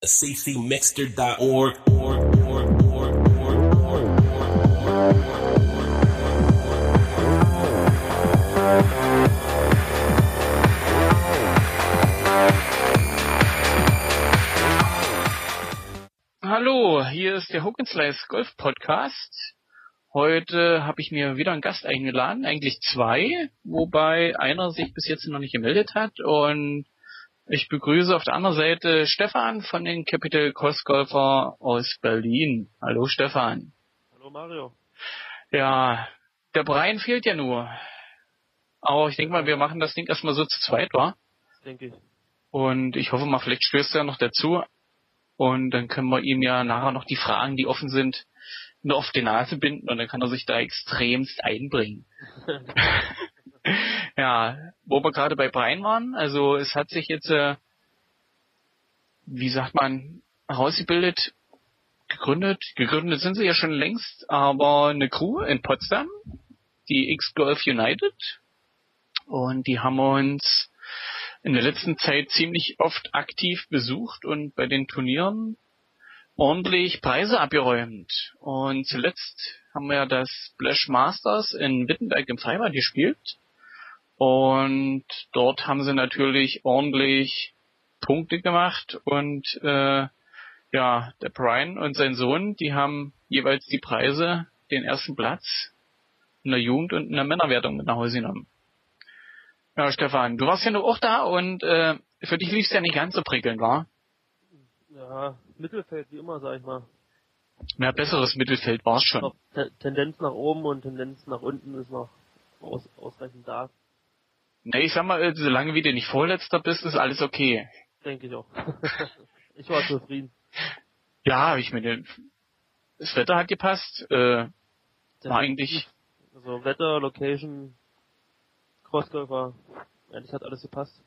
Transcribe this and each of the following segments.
ccmixter.org. Hallo, hier ist der Hook Slice Golf Podcast. Heute habe ich mir wieder einen Gast eingeladen, eigentlich zwei, wobei einer sich bis jetzt noch nicht gemeldet hat und ich begrüße auf der anderen Seite Stefan von den Capital Cross Golfer aus Berlin. Hallo Stefan. Hallo Mario. Ja, der Brian fehlt ja nur. Aber ich denke mal, wir machen das Ding erstmal so zu zweit, wa? Denke ich. Und ich hoffe mal, vielleicht stößt er noch dazu. Und dann können wir ihm ja nachher noch die Fragen, die offen sind, nur auf die Nase binden und dann kann er sich da extremst einbringen. ja, wo wir gerade bei Brian waren, also es hat sich jetzt, äh, wie sagt man, herausgebildet, gegründet, gegründet sind sie ja schon längst, aber eine Crew in Potsdam, die X-Golf United, und die haben uns in der letzten Zeit ziemlich oft aktiv besucht und bei den Turnieren ordentlich Preise abgeräumt. Und zuletzt haben wir das Splash Masters in Wittenberg im Freibad gespielt. Und dort haben sie natürlich ordentlich Punkte gemacht und äh, ja, der Brian und sein Sohn, die haben jeweils die Preise, den ersten Platz in der Jugend und in der Männerwertung mit nach Hause genommen. Ja, Stefan, du warst ja nur auch da und äh, für dich lief es ja nicht ganz so prickelnd, war? Ja, Mittelfeld wie immer, sag ich mal. Mehr besseres Mittelfeld war es schon. Tendenz nach oben und Tendenz nach unten ist noch aus ausreichend da. Ne, ich sag mal, äh, solange wie du nicht Vorletzter bist, ist alles okay. Denke ich auch. ich war zufrieden. Ja, ich meine, das Wetter hat gepasst. Äh, war eigentlich, Also Wetter, Location, Crossgolfer, eigentlich hat alles gepasst.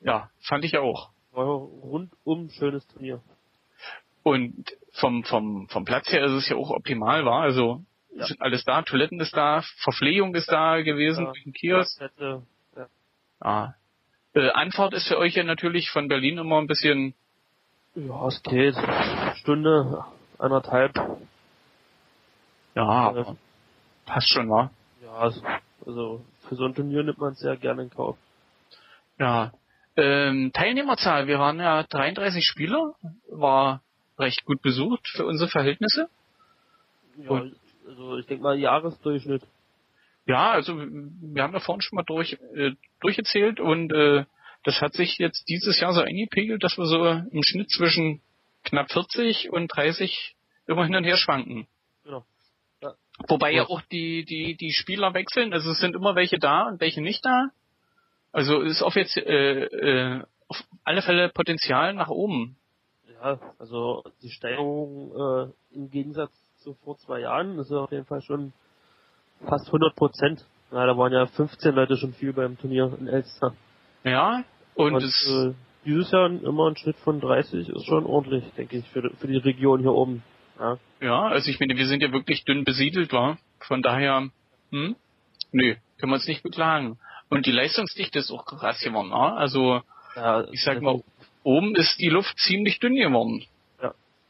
ja, fand ich ja auch. War rundum schönes Turnier. Und vom, vom, vom Platz her ist es ja auch optimal, war. Also Ja. sind alles da, Toiletten ist da, Verpflegung ist da gewesen, Ja. Kiosk. Ja. Ja. Äh, Anfahrt ist für euch ja natürlich von Berlin immer ein bisschen, ja, es geht. Stunde, anderthalb. ja, aber passt schon, war. Ja, es- also für so ein Turnier nimmt man es sehr gerne in Kauf. Ja. Ähm, Teilnehmerzahl, wir waren ja 33 Spieler, war recht gut besucht für unsere Verhältnisse. Ja, Und- also ich denke mal Jahresdurchschnitt. Ja, also wir haben ja vorhin schon mal durch, äh, durchgezählt und äh, das hat sich jetzt dieses Jahr so eingepegelt, dass wir so im Schnitt zwischen knapp 40 und 30 immer hin und her schwanken. Genau. Wobei ja Ja. auch die, die, die Spieler wechseln, also es sind immer welche da und welche nicht da. Also ist auf jetzt äh, äh, auf alle Fälle Potenzial nach oben. Ja, also die Steigerung äh, im Gegensatz zu vor zwei Jahren ist ja auf jeden Fall schon fast 100 Prozent. Ja, da waren ja 15 Leute schon viel beim Turnier in Elster. Ja, und, Und es, äh, dieses Jahr immer ein Schnitt von 30 ist schon ordentlich, denke ich, für, für die Region hier oben. Ja, ja, also ich meine, wir sind ja wirklich dünn besiedelt, war. Von daher, hm, nö, können wir uns nicht beklagen. Und die Leistungsdichte ist auch krass geworden, ne? Also ja ich sag mal, oben ist die Luft ziemlich dünn geworden.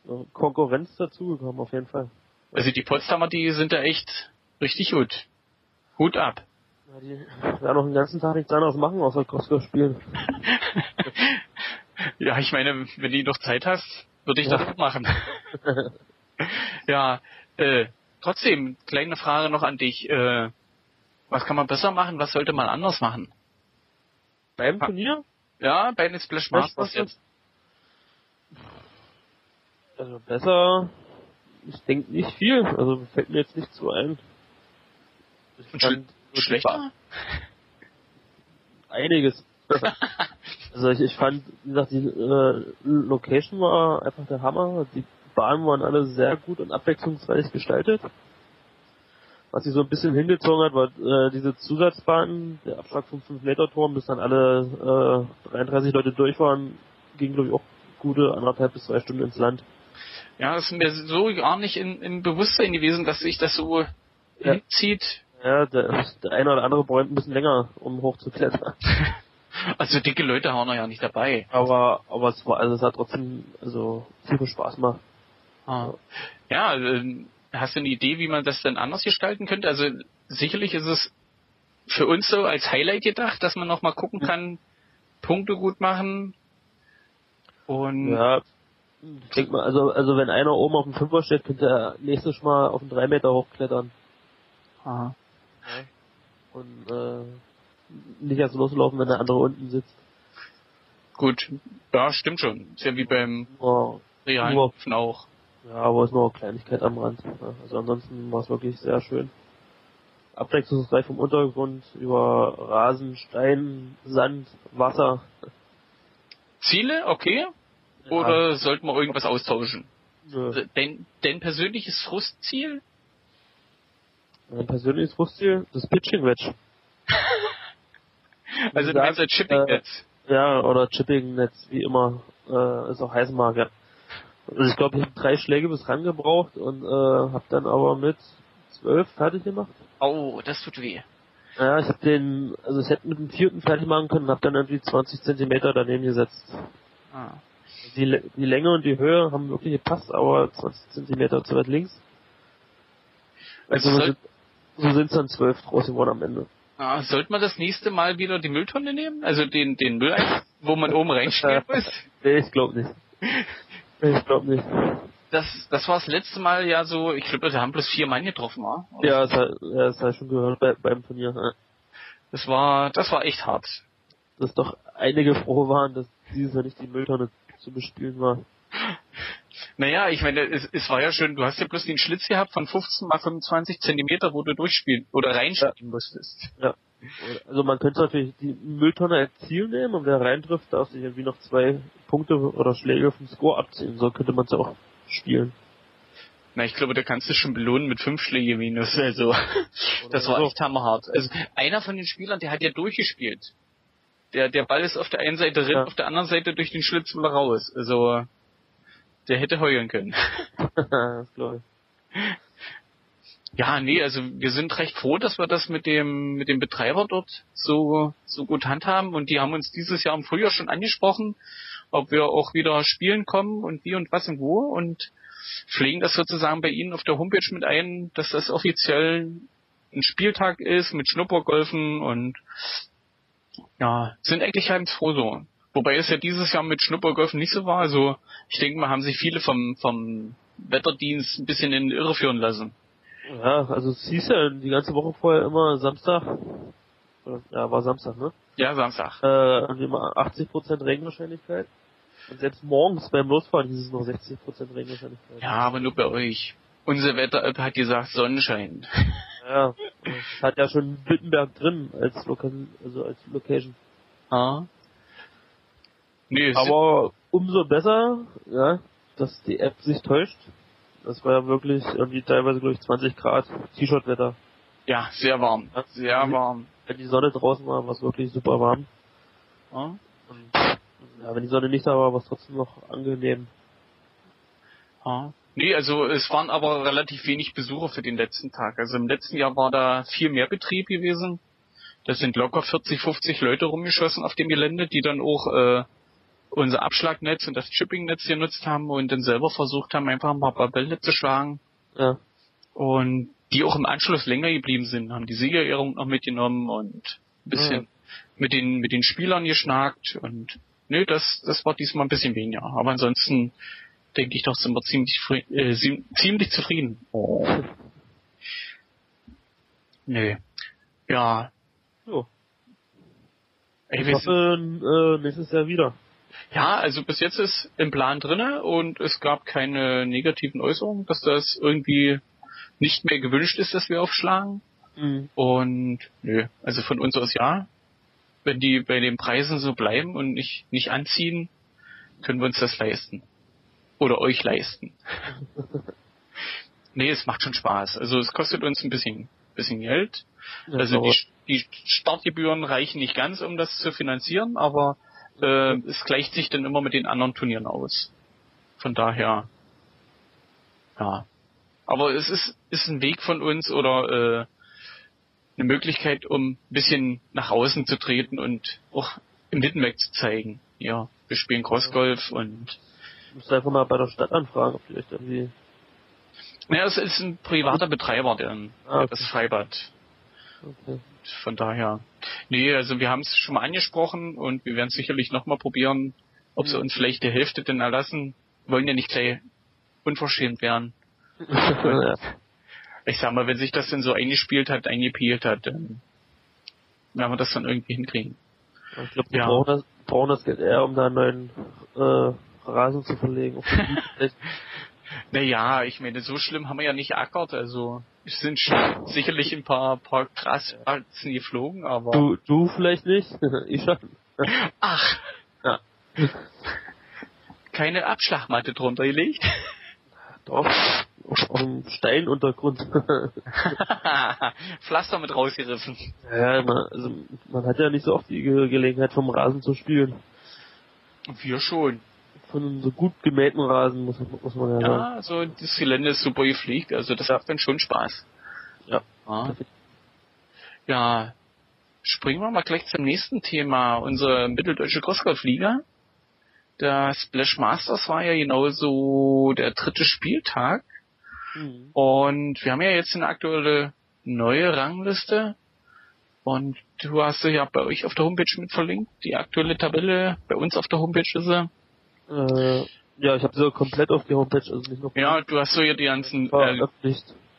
also Konkurrenz dazugekommen, auf jeden Fall. Also die Potsdamer, die sind da echt richtig gut. Hut ab. Ja, die werden noch den ganzen Tag nichts anderes machen, außer Crossgolf spielen. ja, ich meine, wenn du noch Zeit hast, würde ich Ja. das auch machen. ja, äh, trotzdem, kleine Frage noch an dich. Äh, was kann man besser machen? Was sollte man anders machen? Beim Turnier? Ja, bei den Splash Masters? jetzt. Also besser, ich denke nicht viel. Also fällt mir jetzt nicht so ein. Ich Und die Schlechter? Einiges. also ich, ich fand, wie gesagt, die äh, Location war einfach der Hammer. Die Bahnen waren alle sehr gut und abwechslungsreich gestaltet. Was sie so ein bisschen hingezogen hat, war äh, diese Zusatzbahnen, der Abschlag vom 5-Meter-Turm, bis dann alle äh, 33 Leute durch waren, ging glaube ich auch gute anderthalb bis zwei Stunden ins Land. Ja, das ist mir so gar nicht in, im Bewusstsein gewesen, dass sich das so Ja. hinzieht. Ja, der, der eine oder andere bräumt ein bisschen länger, um hochzuklettern. Also dicke Leute waren ja nicht dabei. Aber, aber es war, also es hat trotzdem, also, viel Spaß gemacht. Ah. Ja, äh, hast du eine Idee, wie man das denn anders gestalten könnte? Also sicherlich ist es für uns so als Highlight gedacht, dass man noch mal gucken kann, Punkte gut machen. Und Ja, ich mal, also, also wenn einer oben auf dem Fünfer steht, könnte er nächstes Mal auf den drei Meter hochklettern. ah. Und, äh, nicht erst loslaufen, wenn der andere unten sitzt. gut, ja, stimmt schon. Ist ja wie beim Nur, realen Nur- auch. ja, aber es ist nur eine Kleinigkeit am Rand. Ja, Also ansonsten war es wirklich sehr schön. Abwechslungsreich vom Untergrund über Rasen, Stein, Sand, Wasser. Ziele, okay? Oder sollten wir irgendwas austauschen? Dein, dein persönliches Frustziel? Mein persönliches Frustziel, das Pitching Wedge. Also du meinst ein Chipping äh, Netz? Ja, oder Chipping Netz, wie immer, äh, es auch heißen mag, ja. Also ich glaube, ich habe drei Schläge bis ran gebraucht und äh, habe dann aber mit zwölf fertig gemacht. Oh, das tut weh. Ja, ich habe den, also ich hätte mit dem vierten fertig machen können, habe dann irgendwie 20 Zentimeter daneben gesetzt. Ah. Die, die Länge und die Höhe haben wirklich gepasst, aber 20 Zentimeter zu weit links. Also Also so sind, sind's dann zwölf draus geworden am Ende. ah, sollte man das nächste Mal wieder die Mülltonne nehmen? Also den, den Mülleimer, wo man oben reinstellen muss? Nee, ich glaube nicht. Ich glaube nicht. Das, das war das letzte Mal ja so, ich glaube, wir haben bloß vier Mann getroffen, war? Ja, das, hat- ja, das habe ich schon gehört bei, beim Turnier. ja. Das war, das war echt hart. Dass doch einige froh waren, dass dieses Jahr nicht die Mülltonne zu bespielen war. Naja, ich meine, es, es war ja schön, du hast ja bloß den Schlitz gehabt von 15 mal 25 Zentimeter, wo du durchspielen oder reinspielen musstest. Ja. Also man könnte natürlich die Mülltonne als Ziel nehmen und wer reintrifft, darf sich irgendwie noch zwei Punkte oder Schläge vom Score abziehen. So könnte man es auch spielen. Na, ich glaube, da kannst du schon belohnen mit fünf Schläge minus. Also, das war so. echt hammerhart. Also, einer von den Spielern, der hat ja durchgespielt. Der, der Ball ist auf der einen Seite drin, Ja. auf der anderen Seite durch den Schlitz wieder raus. Also, der hätte heulen können. das glaube ich. Ja, nee, also wir sind recht froh, dass wir das mit dem mit dem Betreiber dort so so gut handhaben und die haben uns dieses Jahr im Frühjahr schon angesprochen, ob wir auch wieder spielen kommen und wie und was und wo und pflegen das sozusagen bei ihnen auf der Homepage mit ein, dass das offiziell ein Spieltag ist mit Schnuppergolfen und ja, sind eigentlich ganz froh so. Wobei es ja dieses Jahr mit Schnuppergolfen nicht so war. Also ich denke mal, haben sich viele vom vom Wetterdienst ein bisschen in die Irre führen lassen. Ja, also es hieß ja die ganze Woche vorher immer Samstag. Ja, war Samstag, ne? Ja, Samstag. Äh, mal 80% Regenwahrscheinlichkeit. Und selbst morgens beim Losfahren hieß es noch 60% Regenwahrscheinlichkeit. Ja, aber nur bei euch. Unsere Wetter-App hat gesagt Sonnenschein. Ja, es hat ja schon Wittenberg drin als Lokal, also als Location. Ah. Nee, Aber umso besser, ja, dass die App sich täuscht. Das war ja wirklich irgendwie teilweise, glaube ich, 20 Grad T-Shirt-Wetter. ja, sehr warm. Sehr warm. Wenn die Sonne draußen war, war es wirklich super warm. Und ja, wenn die Sonne nicht da war, war es trotzdem noch angenehm. Ah. Nee, also es waren aber relativ wenig Besucher für den letzten Tag. Also im letzten Jahr war da viel mehr Betrieb gewesen. Da sind locker 40, 50 Leute rumgeschossen auf dem Gelände, die dann auch äh, unser Abschlagnetz und das Chippingnetz genutzt haben und dann selber versucht haben, einfach ein paar Bälle zu schlagen. Ja, Und die auch im Anschluss länger geblieben sind, haben die Siegerehrung noch mitgenommen und ein bisschen mit den mit den Spielern geschnackt und nö, das das war diesmal ein bisschen weniger. Aber ansonsten denke ich doch sind wir ziemlich äh, zie- ziemlich zufrieden. Oh. Nö. Ja. so. Ich sind, hoffe, äh, nächstes Jahr wieder. Ja, also bis jetzt ist im Plan drinne und es gab keine negativen Äußerungen, dass das irgendwie nicht mehr gewünscht ist, dass wir aufschlagen. Mhm. Und nö, also von uns aus ja. Wenn die bei den Preisen so bleiben und nicht, nicht anziehen, können wir uns das leisten. Oder euch leisten. nee, es macht schon Spaß. Also es kostet uns ein bisschen, bisschen Geld. Ja, Also die, die Startgebühren reichen nicht ganz, um das zu finanzieren, aber äh, es gleicht sich dann immer mit den anderen Turnieren aus. Von daher, ja. Aber es ist, ist ein Weg von uns oder äh, eine Möglichkeit, um ein bisschen nach außen zu treten und auch im Wittenberg zu zeigen. Ja, wir spielen Crossgolf und Du musst einfach mal bei der Stadt anfragen, ob die euch irgendwie. ja, es ist ein privater Betreiber, der, Ah, okay. das Freibad. Okay. Von daher. Nee, also wir haben es schon mal angesprochen und wir werden sicherlich nochmal probieren, ob sie Mhm. uns vielleicht die Hälfte denn erlassen. Wollen ja nicht gleich unverschämt werden. Ich sag mal, wenn sich das denn so eingespielt hat, eingepielt hat, dann werden wir das dann irgendwie hinkriegen. Ich glaube, wir Ja. brauchen, das, brauchen das Geld eher, um da einen neuen äh, Rasen zu verlegen. Naja, ich meine, so schlimm haben wir ja nicht ackert, also es sind sicherlich ein paar, paar Graswarzen geflogen, aber du, du vielleicht nicht, ich schon. ach, Ja. keine Abschlagmatte drunter gelegt. Doch, auf, dem Steinuntergrund. Pflaster mit rausgerissen. ja, man, also, man hat ja nicht so oft die Ge Gelegenheit vom Rasen zu spielen. Wir schon. Von einem so gut gemähten Rasen, muss, muss man ja, sagen. Ja, also das Gelände ist super gepflegt, also das macht dann schon Spaß. Ja. Ja. ja, springen wir mal gleich zum nächsten Thema, unsere mitteldeutsche Crossgolf-Liga. Der Splash Masters war ja genauso der dritte Spieltag Mhm. und wir haben ja jetzt eine aktuelle neue Rangliste und du hast sie ja bei euch auf der Homepage mit verlinkt, die aktuelle Tabelle, bei uns auf der Homepage ist sie. Äh, ja, ich habe sie komplett auf die Homepage, also nicht noch Ja, du hast so ja die ganzen, äh,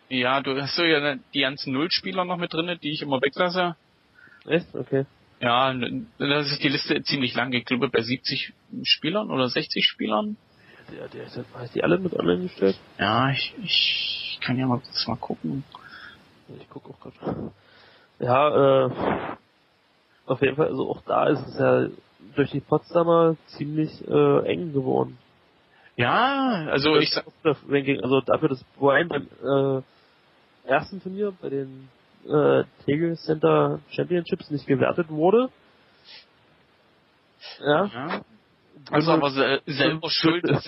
ja, du hast so ja die ganzen Nullspieler noch mit drinne, die ich immer weglasse. Echt? Okay. Ja, das ist die Liste ziemlich lang. Ich glaube bei 70 Spielern oder 60 Spielern. Der, der ist, hast die alle mit online gestellt? Ja, ich, ich kann ja mal kurz mal gucken. Ich gucke auch gerade. Ja, äh, auf jeden Fall, also auch da ist es ja durch die Potsdamer ziemlich äh, eng geworden. Ja, also ich sag, also dafür, dass Brian beim äh, ersten Turnier bei den äh, Tegel Center Championships nicht gewertet wurde. Ja. ja, also aber sel selber schuld. Das,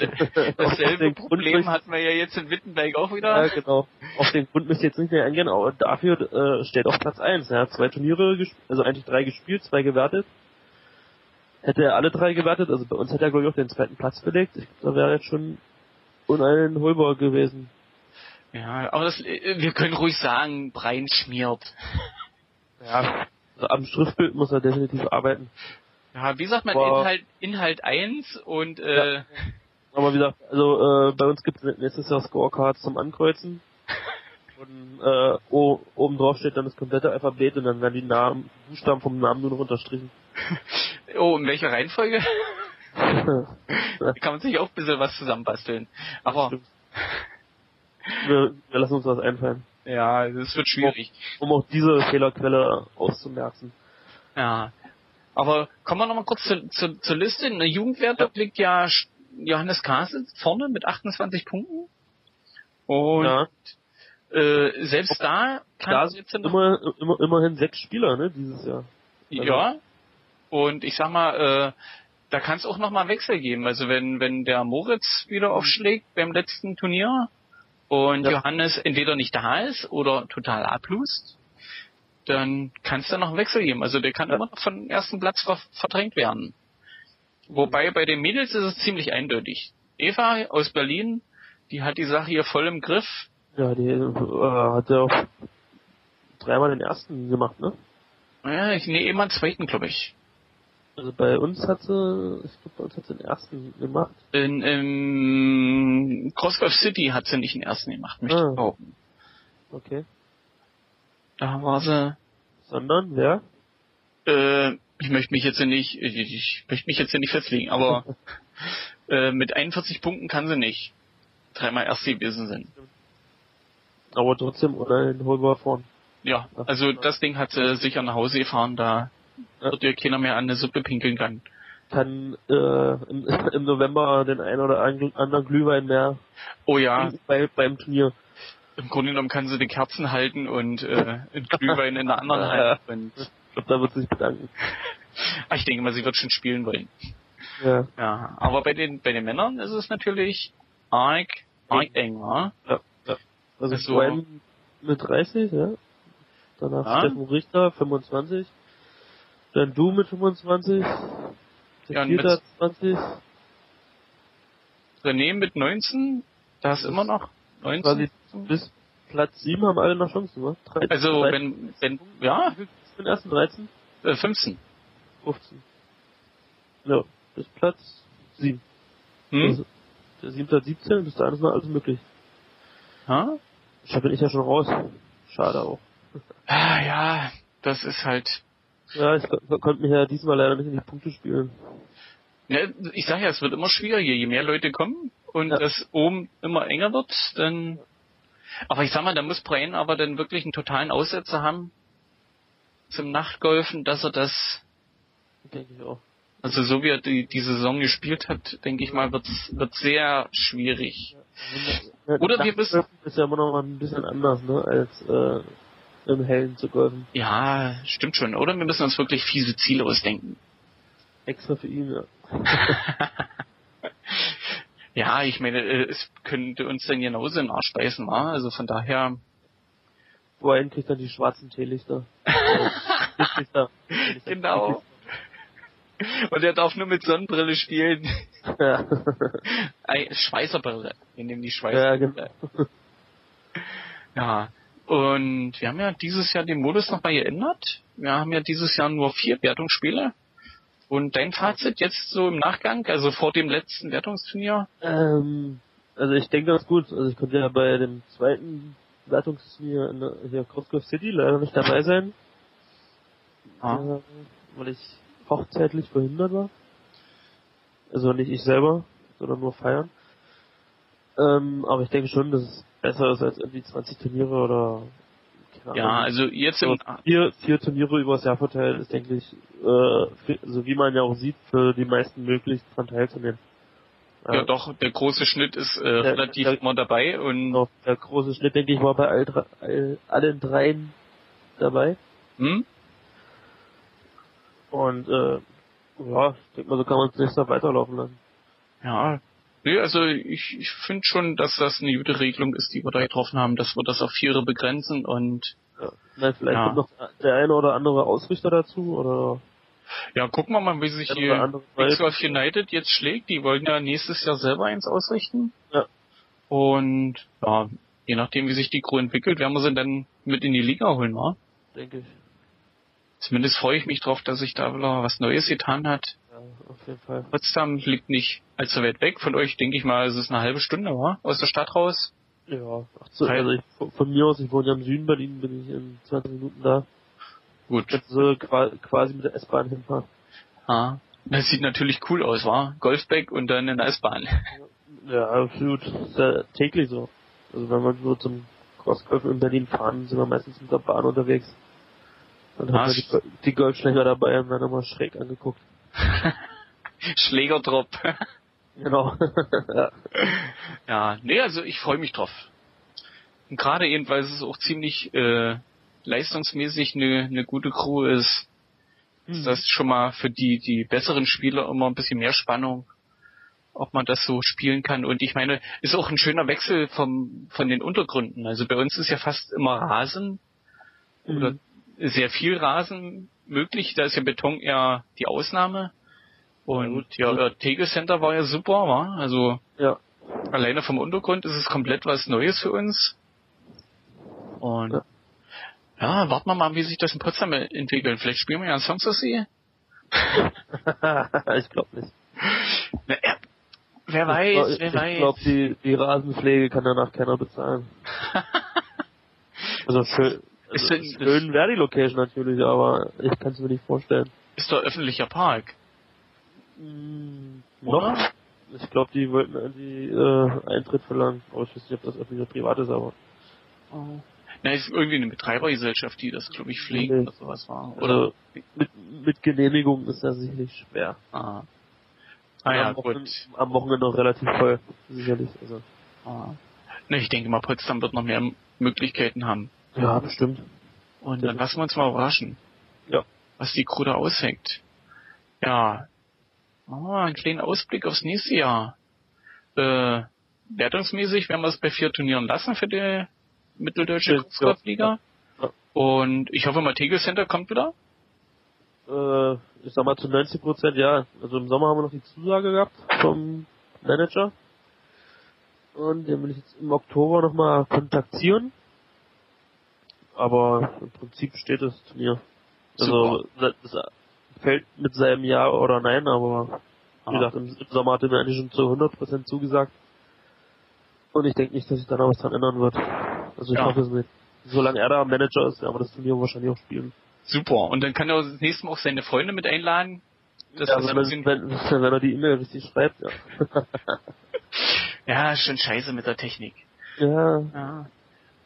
dasselbe Problem hatten wir ja jetzt in Wittenberg auch Ja, wieder. genau. Auf den Grund müsst ihr jetzt nicht mehr eingehen, aber dafür äh, steht auch Platz 1. Er hat zwei Turniere, also eigentlich drei gespielt, zwei gewertet. Hätte er alle drei gewertet, also bei uns hätte er glaube ich auch den zweiten Platz belegt. Ich glaube, da wäre jetzt schon uneinholbar gewesen. Ja, aber das, äh, wir können ruhig sagen, Brein schmiert. Ja. Also am Schriftbild muss er definitiv arbeiten. Ja, wie sagt man, Boah. Inhalt, Inhalt 1 und äh, Aber wie gesagt, also äh, bei uns gibt es nächstes Jahr Scorecards zum Ankreuzen. Und äh, oben drauf steht dann das komplette Alphabet und dann werden die Namen, Buchstaben vom Namen nur noch unterstrichen. oh, in welcher Reihenfolge? Da kann man sich auch ein bisschen was zusammenbasteln. Aber wir, wir lassen uns was einfallen, ja, das wird schwierig. um auch diese Fehlerquelle auszumerzen. Ja. Aber kommen wir nochmal kurz zu, zu, zur Liste. In der Jugendwertung liegt ja Johannes Kase vorne mit 28 Punkten. Und ja, äh, selbst da kann da es sind immer, immer, immerhin sechs Spieler, ne, dieses Jahr. ja. Und ich sag mal, äh, da kann es auch nochmal Wechsel geben. Also wenn, wenn der Moritz wieder aufschlägt beim letzten Turnier und Ja. Johannes entweder nicht da ist oder total ablust, dann kann es da noch einen Wechsel geben. Also der kann Ja. immer noch von dem ersten Platz ver verdrängt werden. Wobei bei den Mädels ist es ziemlich eindeutig. Eva aus Berlin, die hat die Sache hier voll im Griff. Ja, die äh, hat ja auch dreimal den ersten gemacht, ne? Ja, ich nehme immer einen zweiten, glaube ich. Also bei uns hat sie, ich glaube bei uns hat sie den ersten gemacht. In, in Crossgolf City hat sie nicht den ersten gemacht, möchte Ah. ich behaupten. Okay. Da war sie, Sondern, wer? äh, ich möchte mich jetzt nicht, ich, ich möchte mich jetzt nicht festlegen, aber äh, mit 41 Punkten kann sie nicht dreimal erste gewesen sind. Aber trotzdem uneinholbar vorn. Ja, also das Ding hat sie sicher nach Hause gefahren, da Wird ihr keiner mehr an eine Suppe pinkeln kann. Kann äh, im, im November den einen oder anderen Glühwein mehr Oh ja, bei, beim Turnier. im Grunde genommen kann sie die Kerzen halten und äh, ein Glühwein in der anderen Ja. Hand. Und, Ich glaube, da wird sie sich bedanken. Ah, ich denke mal, sie wird schon spielen wollen. Ja. Ja, aber bei den bei den Männern ist es natürlich arg, arg eng, wa? ja, ja. Also Also- mit 30, ja. Danach Ja. Steffen Richter, 25. Dann du mit 25. Ja, und mit 20, René mit 19, da ist immer noch 19. quasi bis Platz 7 haben alle noch Chancen, ne? 13, Also 13, wenn, wenn, ja, ist den ersten 13? äh, 15. 15. Ja, bis Platz 7. Hm? Also, der 7. 17, bis dahin ist noch alles möglich. Ja? Da bin ich ja schon raus. Schade auch. Ah, ja, das ist halt, Ja, ich ko konnte mich ja diesmal leider nicht in die Punkte spielen. ne, ich sag ja, es wird immer schwieriger, je mehr Leute kommen und Ja. das oben immer enger wird, dann, aber ich sag mal, da muss Brian aber dann wirklich einen totalen Aussetzer haben zum Nachtgolfen, dass er das, Denke ich auch. also so wie er die, die Saison gespielt hat, denke ich mal, wird's, wird sehr schwierig. Ja, Oder wir Nachtgolfen ist ja immer noch mal ein bisschen anders, ne, als äh, im Hellen zu golfen. Ja, stimmt schon. Oder wir müssen uns wirklich fiese Ziele ausdenken. Extra für ihn, ja. Ja, ich meine, äh, es könnte uns dann genauso in den Arsch beißen, wa? Also von daher, Brian kriegt dann die schwarzen Teelichter. Lichtlichter. Genau. Und er darf nur mit Sonnenbrille spielen. Ja. Ei, Schweißerbrille. Wir nehmen die ja, Schweißerbrille. genau. Ja. Und wir haben ja dieses Jahr den Modus nochmal geändert. Wir haben ja dieses Jahr nur vier Wertungsspiele. Und dein Fazit jetzt so im Nachgang, also vor dem letzten Wertungsturnier? Ähm, also ich denke ganz gut. Also ich konnte ja bei dem zweiten Wertungsturnier in der- hier Crossgrove City leider nicht dabei sein. Ja. äh, weil ich hochzeitlich verhindert war. Also nicht ich selber, sondern nur feiern. Ähm, aber ich denke schon, dass es besser ist als irgendwie 20 Turniere oder keine Ja, also jetzt im, vier, vier Turniere übers Jahr verteilt ist, denke ich, äh, so wie man ja auch sieht, für die meisten möglich dran teilzunehmen. ja doch, der große Schnitt ist äh, Ja, relativ ja. immer dabei und Genau, der große Schnitt, denke ich, war bei all, drei- all, allen dreien dabei. hm? Und äh, ja, ich denke mal, so kann man es nächstes Jahr weiterlaufen lassen. Ja. Nee, also ich, ich finde schon, dass das eine gute Regelung ist, die wir da getroffen haben, dass wir das auf Viere begrenzen und Ja. Na, vielleicht Ja. kommt noch der eine oder andere Ausrichter dazu oder ja, gucken wir mal, wie sich Big 12 United jetzt schlägt. Die wollen ja nächstes Jahr selber eins ausrichten. Ja. Und ja, je nachdem, wie sich die Crew entwickelt, werden wir sie dann mit in die Liga holen, wa? denke ich. Zumindest freue ich mich drauf, dass sich da wieder was Neues getan hat. Ja, auf jeden Fall. Potsdam liegt nicht allzu weit weg. Von euch denke ich mal, es ist eine halbe Stunde, wa? Aus der Stadt raus. Ja, ach so, also ich, von- von mir aus, ich wohne ja im Süden Berlin, bin ich in 20 Minuten da. Gut. Jetzt so qua- quasi mit der S-Bahn hinfahren. Ja. Das sieht natürlich cool aus, wa? Golfback und dann in der S-Bahn. Ja, absolut. Ist ja täglich so. Also wenn wir so zum Crossgolf in Berlin fahren, sind wir meistens mit der Bahn unterwegs. Dann Ah, haben wir die, die Golfschläger dabei und werden immer schräg angeguckt. Schlägerdrop. Genau. ja. ja, nee, also ich freue mich drauf. Und gerade eben, weil es auch ziemlich äh, leistungsmäßig eine, eine gute Crew ist, ist das schon mal für die, die besseren Spieler immer ein bisschen mehr Spannung, ob man das so spielen kann. Und ich meine, ist auch ein schöner Wechsel vom, von den Untergründen. Also bei uns ist ja fast immer Rasen oder Mhm. sehr viel Rasen möglich. Da ist ja Beton eher die Ausnahme. Und ja, der Tegel Center war ja super, war. Also Ja. alleine vom Untergrund ist es komplett was Neues für uns. Und Ja. ja, warten wir mal, wie sich das in Potsdam entwickelt. Vielleicht spielen wir ja einen Song zu sie. ich glaube nicht. Na, ja, wer ich weiß, glaub- wer ich weiß. glaube, die, die Rasenpflege kann danach keiner bezahlen. Also schön, Ist also denn- schön wäre die Location natürlich, aber ich kann es mir nicht vorstellen. Ist doch öffentlicher Park. Oder? noch? Ich glaube, die wollten irgendwie äh, Eintritt verlangen. Aber ich weiß nicht, ob das öffentlich oder privat ist, aber. Na, ist irgendwie eine Betreibergesellschaft, die das, glaube ich, pflegt Nee. oder sowas war. Oder? Oder mit, mit Genehmigung ist das sicherlich schwer. Ah, ah ja, am, Wochenende, gut. am Wochenende noch relativ voll, sicherlich. Also. Ah. Na, ich denke mal, Potsdam wird noch mehr Möglichkeiten haben. Ja, bestimmt. Und dann lassen wir uns mal überraschen. Ja. Was die Crew da aushängt. Ja. Oh, ein kleiner Ausblick aufs nächste Jahr. Äh, wertungsmäßig werden wir es bei vier Turnieren lassen für die mitteldeutsche Ja, Kurzgolfliga. ja. Und ich hoffe mal, Tegel Center kommt wieder. Äh, ich sag mal zu 90 Prozent ja. Also im Sommer haben wir noch die Zusage gehabt vom Manager. Und den will ich jetzt im Oktober nochmal kontaktieren. Aber im Prinzip steht das Turnier. Also das fällt mit seinem Ja oder Nein, aber wie ah. gesagt, im Sommer hat er mir eigentlich schon zu 100% zugesagt. Und ich denke nicht, dass sich da noch was dran ändern wird. Also ich ja. hoffe es nicht. Solange er da Manager ist, werden wir das Turnier wahrscheinlich auch spielen. Super. Und dann kann er das nächste Mal auch seine Freunde mit einladen. Das ja, wenn, er, wenn, wenn er die E-Mail richtig schreibt, ja. ja, schon scheiße mit der Technik. Ja. ja.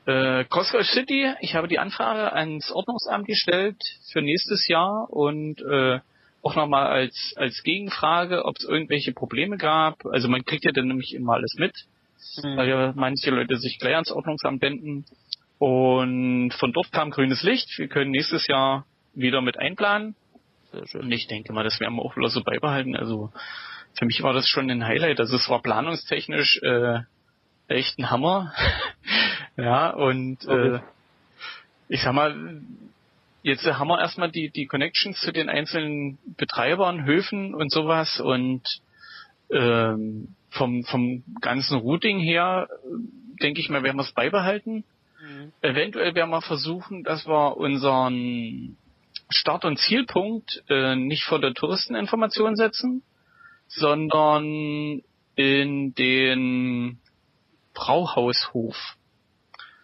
Äh, Costco City, ich habe die Anfrage ans Ordnungsamt gestellt für nächstes Jahr und äh, auch nochmal als, als Gegenfrage, ob es irgendwelche Probleme gab. Also man kriegt ja dann nämlich immer alles mit, mhm. weil ja manche Leute sich gleich ans Ordnungsamt wenden. Und von dort kam grünes Licht. Wir können nächstes Jahr wieder mit einplanen. Sehr schön. Und ich denke mal, das werden wir auch wieder so beibehalten. Also für mich war das schon ein Highlight. Also es war planungstechnisch äh, echt ein Hammer. ja, und okay. äh, ich sag mal, jetzt haben wir erstmal die, die Connections zu den einzelnen Betreibern, Höfen und sowas und ähm, vom, vom ganzen Routing her, denke ich mal, werden wir es beibehalten. Mhm. Eventuell werden wir versuchen, dass wir unseren Start- und Zielpunkt äh, nicht vor der Touristeninformation setzen, sondern in den Brauhaushof.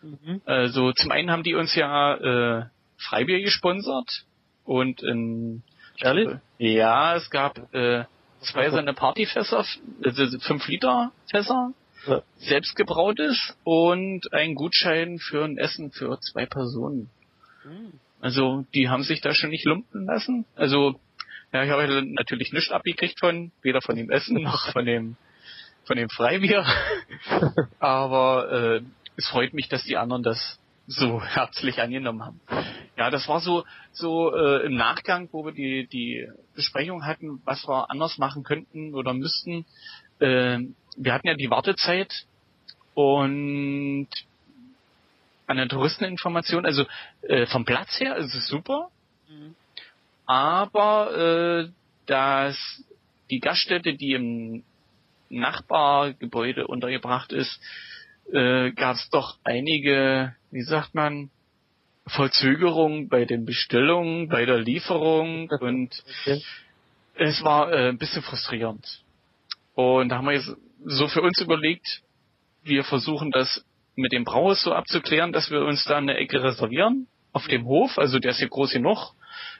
Mhm. Also zum einen haben die uns ja äh, Freibier gesponsert und in Ehrlich? Ja, es gab äh, zwei so eine Partyfässer, also 5 Liter Fässer, ja. selbstgebrautes und ein Gutschein für ein Essen für zwei Personen. Mhm. Also die haben sich da schon nicht lumpen lassen. Also ja, ich habe natürlich nichts abgekriegt von, weder von dem Essen noch von dem von dem Freibier. Aber äh, es freut mich, dass die anderen das so herzlich angenommen haben. Ja, das war so so äh, im Nachgang, wo wir die die Besprechung hatten, was wir anders machen könnten oder müssten. Äh, wir hatten ja die Wartezeit und an der Touristeninformation, also äh, vom Platz her ist es super, mhm. aber äh, dass die Gaststätte, die im Nachbargebäude untergebracht ist, äh, gab es doch einige, wie sagt man, Verzögerungen bei den Bestellungen, bei der Lieferung und okay. es war äh, ein bisschen frustrierend. Und da haben wir jetzt so für uns überlegt, wir versuchen das mit dem Brauhaus so abzuklären, dass wir uns da eine Ecke reservieren auf dem Hof, also der ist ja groß genug.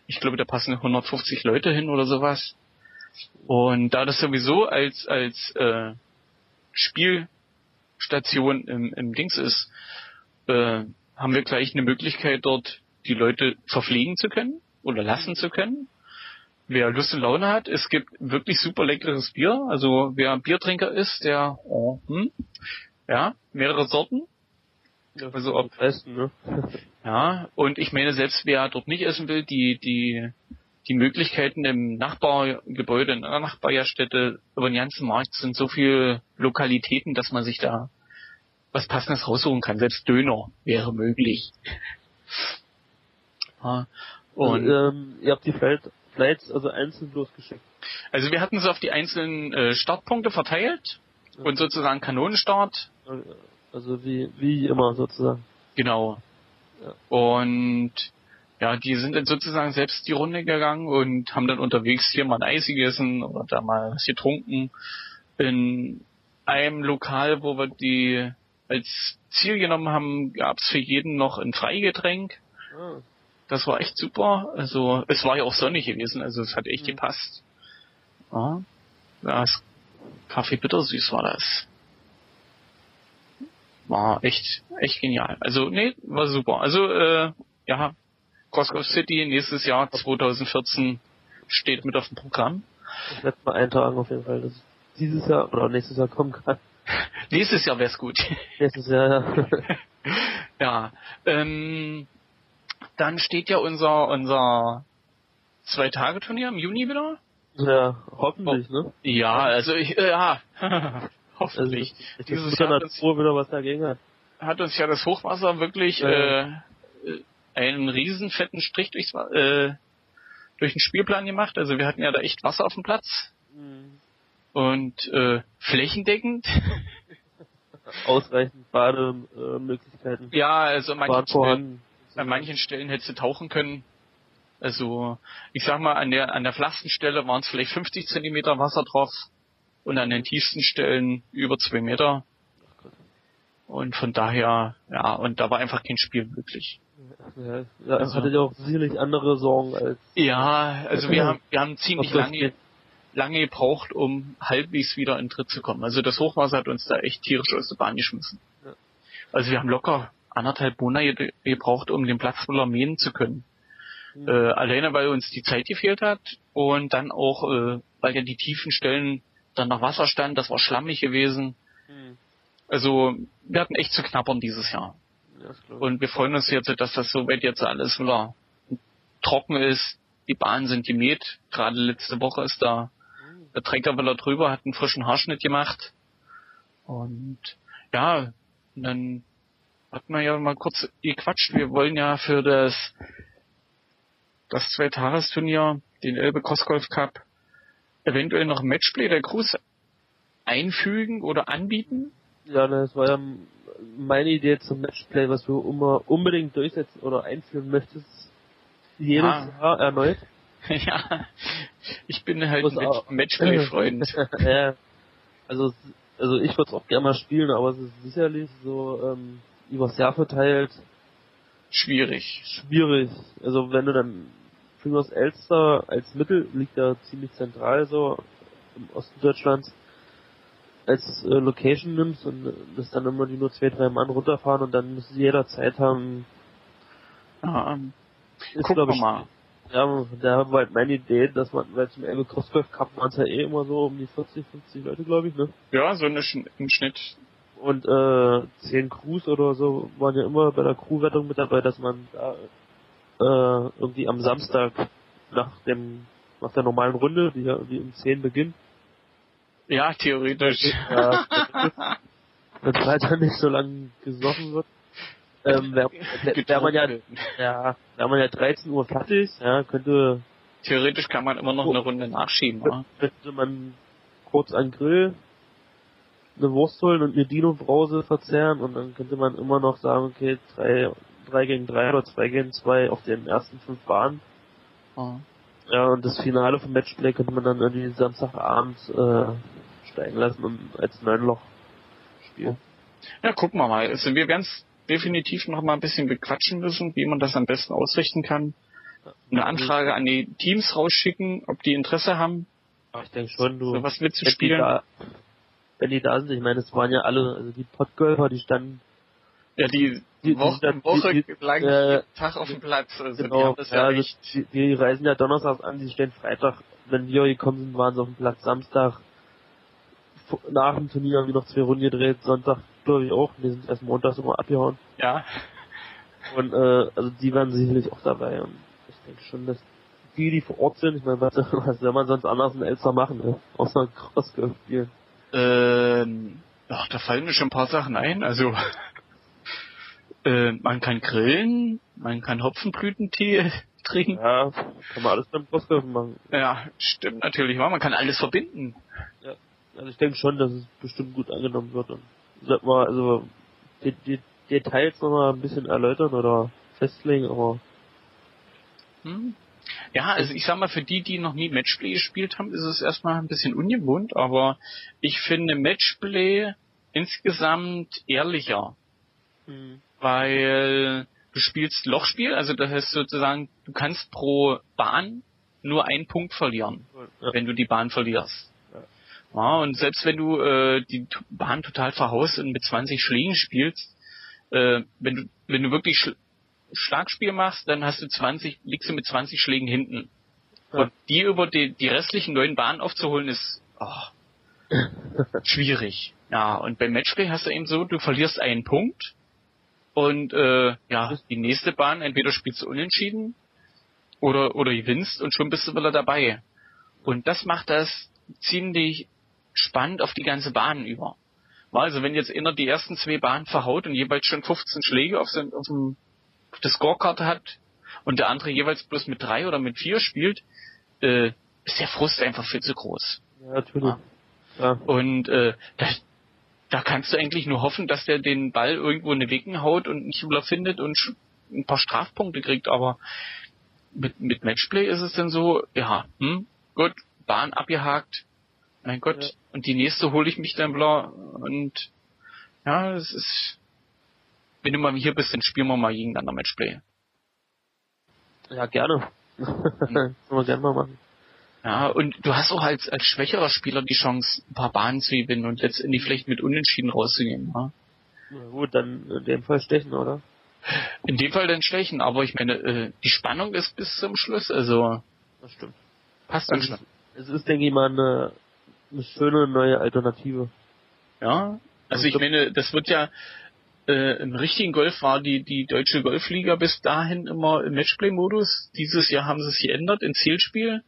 Ich glaube, da passen 150 Leute hin oder sowas. Und da das sowieso als als äh, Spiel Station im, im Dings ist, äh, haben wir gleich eine Möglichkeit dort die Leute verpflegen zu können oder lassen zu können. Wer Lust und Laune hat, es gibt wirklich super leckeres Bier. Also wer Biertrinker ist, der oh, hm, ja, mehrere Sorten. Also ob essen, ne? ja, und ich meine, selbst wer dort nicht essen will, die, die, die Möglichkeiten im Nachbargebäude, in einer Nachbarstätte über den ganzen Markt sind so viele Lokalitäten, dass man sich da was Passendes raussuchen kann. Selbst Döner wäre möglich. ja, und ähm, ihr habt die Flights also einzeln losgeschickt. Also wir hatten sie auf die einzelnen äh, Startpunkte verteilt ja. und sozusagen Kanonenstart. Also wie, wie immer sozusagen. Genau. Ja. Und ja, die sind dann sozusagen selbst die Runde gegangen und haben dann unterwegs hier mal ein Eis gegessen oder da mal was getrunken. In einem Lokal, wo wir die als Ziel genommen haben, gab es für jeden noch ein Freigetränk. Oh. Das war echt super. Also es war ja auch sonnig gewesen, also es hat echt mhm. gepasst. Ja, das Kaffee bittersüß war das. War echt, echt genial. Also, nee, war super. Also, äh, ja, Costco City nächstes Jahr 2014 steht mit auf dem Programm. Ich werde mal eintragen auf jeden Fall, dass dieses Jahr oder nächstes Jahr kommen kann. Nächstes Jahr wär's gut. Nächstes Jahr, ja. ja. Ähm, dann steht ja unser unser Zwei-Tage-Turnier im Juni wieder. Ja, hoffentlich, ne? Ja, also ich, äh, ja, hoffentlich. Also, ich Dieses Jahr Natur wieder was dagegen hat. Hat uns ja das Hochwasser wirklich ja. äh, einen riesen fetten Strich durchs, äh, durch den Spielplan gemacht. Also wir hatten ja da echt Wasser auf dem Platz. Mhm. Und äh, flächendeckend. Ausreichend Bademöglichkeiten. ja, also an manchen, Stellen, an manchen Stellen hättest du tauchen können. Also ich sag mal, an der an der flachsten Stelle waren es vielleicht 50 Zentimeter Wasser drauf und an den tiefsten Stellen über zwei Meter. Und von daher, ja, und da war einfach kein Spiel möglich. Ja, ja also, hattet ihr auch sicherlich andere Sorgen als. Ja, also wir haben, wir haben ziemlich lange, lange gebraucht, um halbwegs wieder in Tritt zu kommen. Also das Hochwasser hat uns da echt tierisch aus der Bahn geschmissen. Ja. Also wir haben locker anderthalb Monate gebraucht, um den Platz voller mähen zu können. Mhm. Äh, alleine weil uns die Zeit gefehlt hat und dann auch, äh, weil ja die tiefen Stellen dann nach Wasser standen, das war schlammig gewesen. Mhm. Also wir hatten echt zu knappern dieses Jahr. Und wir freuen uns jetzt, dass das soweit jetzt alles wieder trocken ist. Die Bahnen sind gemäht. Gerade letzte Woche ist da der Trecker wieder drüber, hat einen frischen Haarschnitt gemacht. Und ja, dann hat man ja mal kurz gequatscht. Wir wollen ja für das das Zweitagesturnier, den Elbe Cross Golf Cup, eventuell noch Matchplay der Crews einfügen oder anbieten. Ja, das war ja meine Idee zum Matchplay, was du immer unbedingt durchsetzen oder einführen möchtest. Jedes ja. Jahr erneut. ja, ich bin halt ein Matchplay-Freund. ja, also, also ich würde es auch gerne mal spielen, aber es ist sicherlich so ähm, übers Jahr verteilt schwierig. Schwierig. Also wenn du dann Fingers Elster als Mittel liegt ja ziemlich zentral so im Osten Deutschlands als äh, Location nimmst und das dann immer die nur zwei, drei Mann runterfahren und dann müssen sie jederzeit haben. Ja, ähm, ist, gucken wir mal. Ja, da war halt meine Idee, dass man, weil zum Elbe Crossgolf Cup waren es ja eh immer so um die 40, 50 Leute, glaube ich, ne? Ja, so eine, im Schnitt. Und äh, 10 Crews oder so waren ja immer bei der Crewwertung mit dabei, dass man da äh, irgendwie am Samstag nach dem nach der normalen Runde, die ja die um 10 beginnt, ja, theoretisch. Ja, wenn weiter nicht so lange gesoffen wird. Ähm, wäre wär man ja, ja, wäre man ja 13 Uhr fertig, ja, könnte. Theoretisch kann man immer noch eine Runde nachschieben, ja. Könnte man kurz an Grill eine Wurst holen und eine Dino-Brause verzehren und dann könnte man immer noch sagen, okay, drei, drei gegen drei oder zwei gegen zwei auf den ersten fünf Bahnen. Oh. Ja, und das Finale vom Matchplay könnte man dann irgendwie Samstagabend äh, steigen lassen und als Neunloch spielen. Ja, gucken wir mal. Also wir werden es definitiv noch mal ein bisschen bequatschen müssen, wie man das am besten ausrichten kann. Eine Anfrage an die Teams rausschicken, ob die Interesse haben. Ich denke schon, du. was mitzuspielen. Wenn die, da, wenn die da sind, ich meine, es waren ja alle, also die Podgolfer, die standen ja, die, die Woche, die, Woche die, lang äh, Tag auf dem Platz. Also genau, die ja, ja echt. Die, die reisen ja donnerstags an, die stehen Freitag, wenn wir gekommen sind, waren sie auf dem Platz Samstag. Nach dem Turnier haben wir noch zwei Runden gedreht, Sonntag glaube ich auch. Wir sind erst montags immer abgehauen. Ja. Und äh, also die waren sicherlich auch dabei und ich denke schon, dass die, die vor Ort sind, ich meine, was, was soll man sonst anders in Elster machen, ne? außer Crossgolf spielen? Ähm, ach, da fallen mir schon ein paar Sachen ein. Also äh, man kann grillen, man kann Hopfenblütentee trinken. Ja, kann man alles beim Postgriffen machen. Ja, stimmt natürlich, man kann alles verbinden. Ja, also ich denke schon, dass es bestimmt gut angenommen wird. Und sag mal, also die, die Details nochmal ein bisschen erläutern oder festlegen, aber hm. Ja, also ich sag mal, für die, die noch nie Matchplay gespielt haben, ist es erstmal ein bisschen ungewohnt, aber ich finde Matchplay insgesamt ehrlicher. Mhm weil du spielst Lochspiel, also das heißt sozusagen, du kannst pro Bahn nur einen Punkt verlieren, ja. wenn du die Bahn verlierst. Ja. und selbst wenn du äh, die Bahn total verhaust und mit 20 Schlägen spielst, äh, wenn du wenn du wirklich Sch Schlagspiel machst, dann hast du 20, liegst du mit 20 Schlägen hinten. Ja. Und die über die, die restlichen neuen Bahnen aufzuholen ist oh, schwierig. Ja, und beim Matchplay hast du eben so, du verlierst einen Punkt und äh, ja, die nächste Bahn, entweder spielst du unentschieden oder, oder gewinnst und schon bist du wieder dabei. Und das macht das ziemlich spannend auf die ganze Bahn über. Also wenn jetzt einer die ersten zwei Bahnen verhaut und jeweils schon 15 Schläge auf, sein, auf, dem, auf der Scorekarte hat, und der andere jeweils bloß mit drei oder mit vier spielt, äh, ist der Frust einfach viel zu groß. Ja, natürlich. Ja. Und äh, da, da kannst du eigentlich nur hoffen, dass der den Ball irgendwo in den Wecken haut und einen Schüler findet und ein paar Strafpunkte kriegt, aber mit, mit Matchplay ist es dann so, ja, hm, gut, Bahn abgehakt, mein Gott, ja. und die nächste hole ich mich dann bla und ja, es ist, wenn du mal hier bist, dann spielen wir mal gegeneinander Matchplay. Ja, gerne. Können wir gerne mal machen. Ja, und du hast auch als, als schwächerer Spieler die Chance, ein paar Bahnen zu gewinnen und letztendlich vielleicht mit Unentschieden rauszugehen. Ja? Na gut, dann in dem Fall stechen, oder? In dem Fall dann stechen, aber ich meine, äh, die Spannung ist bis zum Schluss, also. Das stimmt. Passt dann schon. Es ist, denke ich mal, eine, eine schöne neue Alternative. Ja, also ich meine, das wird ja, äh, im richtigen Golf war die, die deutsche Golfliga bis dahin immer im Matchplay-Modus. Dieses Jahr haben sie es geändert in Zielspiel.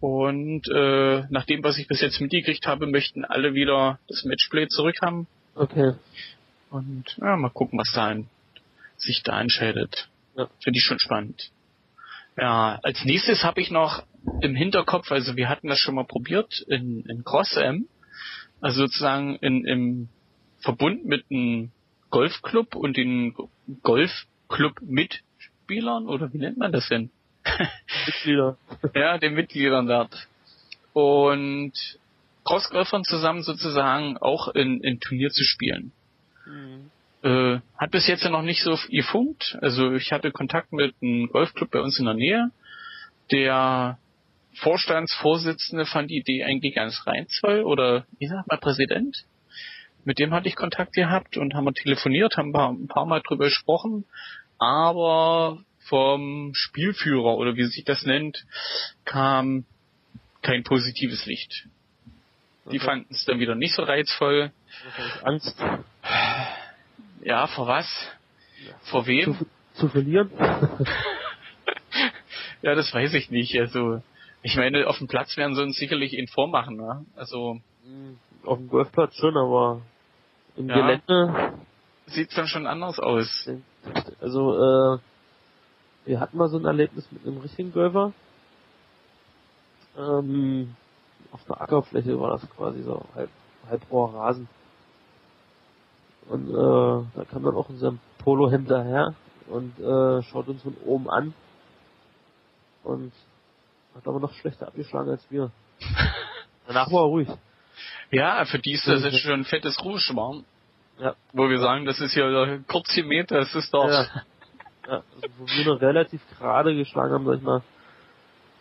Und äh, nach dem, was ich bis jetzt mitgekriegt habe, möchten alle wieder das Matchplay zurückhaben. Okay. Und ja, mal gucken, was da in, sich da entscheidet. Ja. Finde ich schon spannend. Ja, als nächstes habe ich noch im Hinterkopf, also wir hatten das schon mal probiert in, in Cross-M, also sozusagen in, im Verbund mit einem Golfclub und den Golfclub-Mitspielern, oder wie nennt man das denn? Mitglieder. ja, den Mitgliedern dort. Und Crossgolfern zusammen sozusagen auch in, in Turnier zu spielen. Mhm. Äh, hat bis jetzt ja noch nicht so gefunkt. Also ich hatte Kontakt mit einem Golfclub bei uns in der Nähe. Der Vorstandsvorsitzende fand die Idee eigentlich ganz reizvoll oder wie sagt man Präsident? Mit dem hatte ich Kontakt gehabt und haben wir telefoniert, haben ein paar, ein paar Mal drüber gesprochen, aber vom Spielführer oder wie sich das nennt, kam kein positives Licht. Die okay. fanden es dann wieder nicht so reizvoll. Angst. Ja, vor was? Vor wem? Zu, zu verlieren? ja, das weiß ich nicht. Also, ich meine, auf dem Platz werden sie uns sicherlich ihn vormachen, ne? Also. Auf dem Golfplatz schon, aber im ja, Gelände sieht's dann schon anders aus. Also, äh, wir hatten mal so ein Erlebnis mit einem richtigen Golfer. Ähm, auf einer Ackerfläche war das quasi so halb, halb roher Rasen. Und äh, da kam dann auch unser Polo hinterher und äh, schaut uns von oben an und hat aber noch schlechter abgeschlagen als wir. Danach war er ruhig. Ja, für die ist das jetzt schon ein fettes Rouge. Ja. Wo wir sagen, das ist ja kurz hier Meter, das ist doch. Ja. Ja also wo wir noch relativ gerade geschlagen haben, sag ich mal,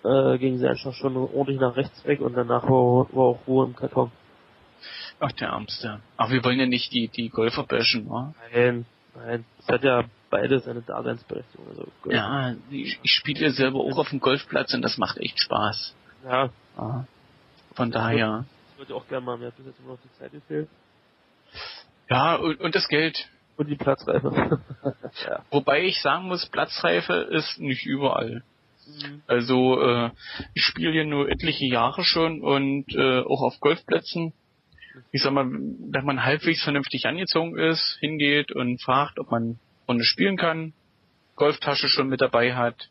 äh, ging sie einfach schon ordentlich nach rechts weg und danach war, war auch Ruhe im Karton. Ach, der Ärmste. Aber wir wollen ja nicht die, die Golfer bashen, wa? Nein, nein. Es hat ja beides seine Daseinsberechtigung. Also ja, ich, ich spiele ja selber auch auf dem Golfplatz und das macht echt Spaß. Ja. ja. Von daher. Ich würde auch gerne mal, mir hat bis jetzt immer noch die Zeit gefehlt. Ja, und, und das Geld. Und die Platzreife. ja. Wobei ich sagen muss, Platzreife ist nicht überall. Mhm. Also äh, ich spiele hier nur etliche Jahre schon und äh, auch auf Golfplätzen. Ich sag mal, wenn man halbwegs vernünftig angezogen ist, hingeht und fragt, ob man Runde spielen kann, Golftasche schon mit dabei hat,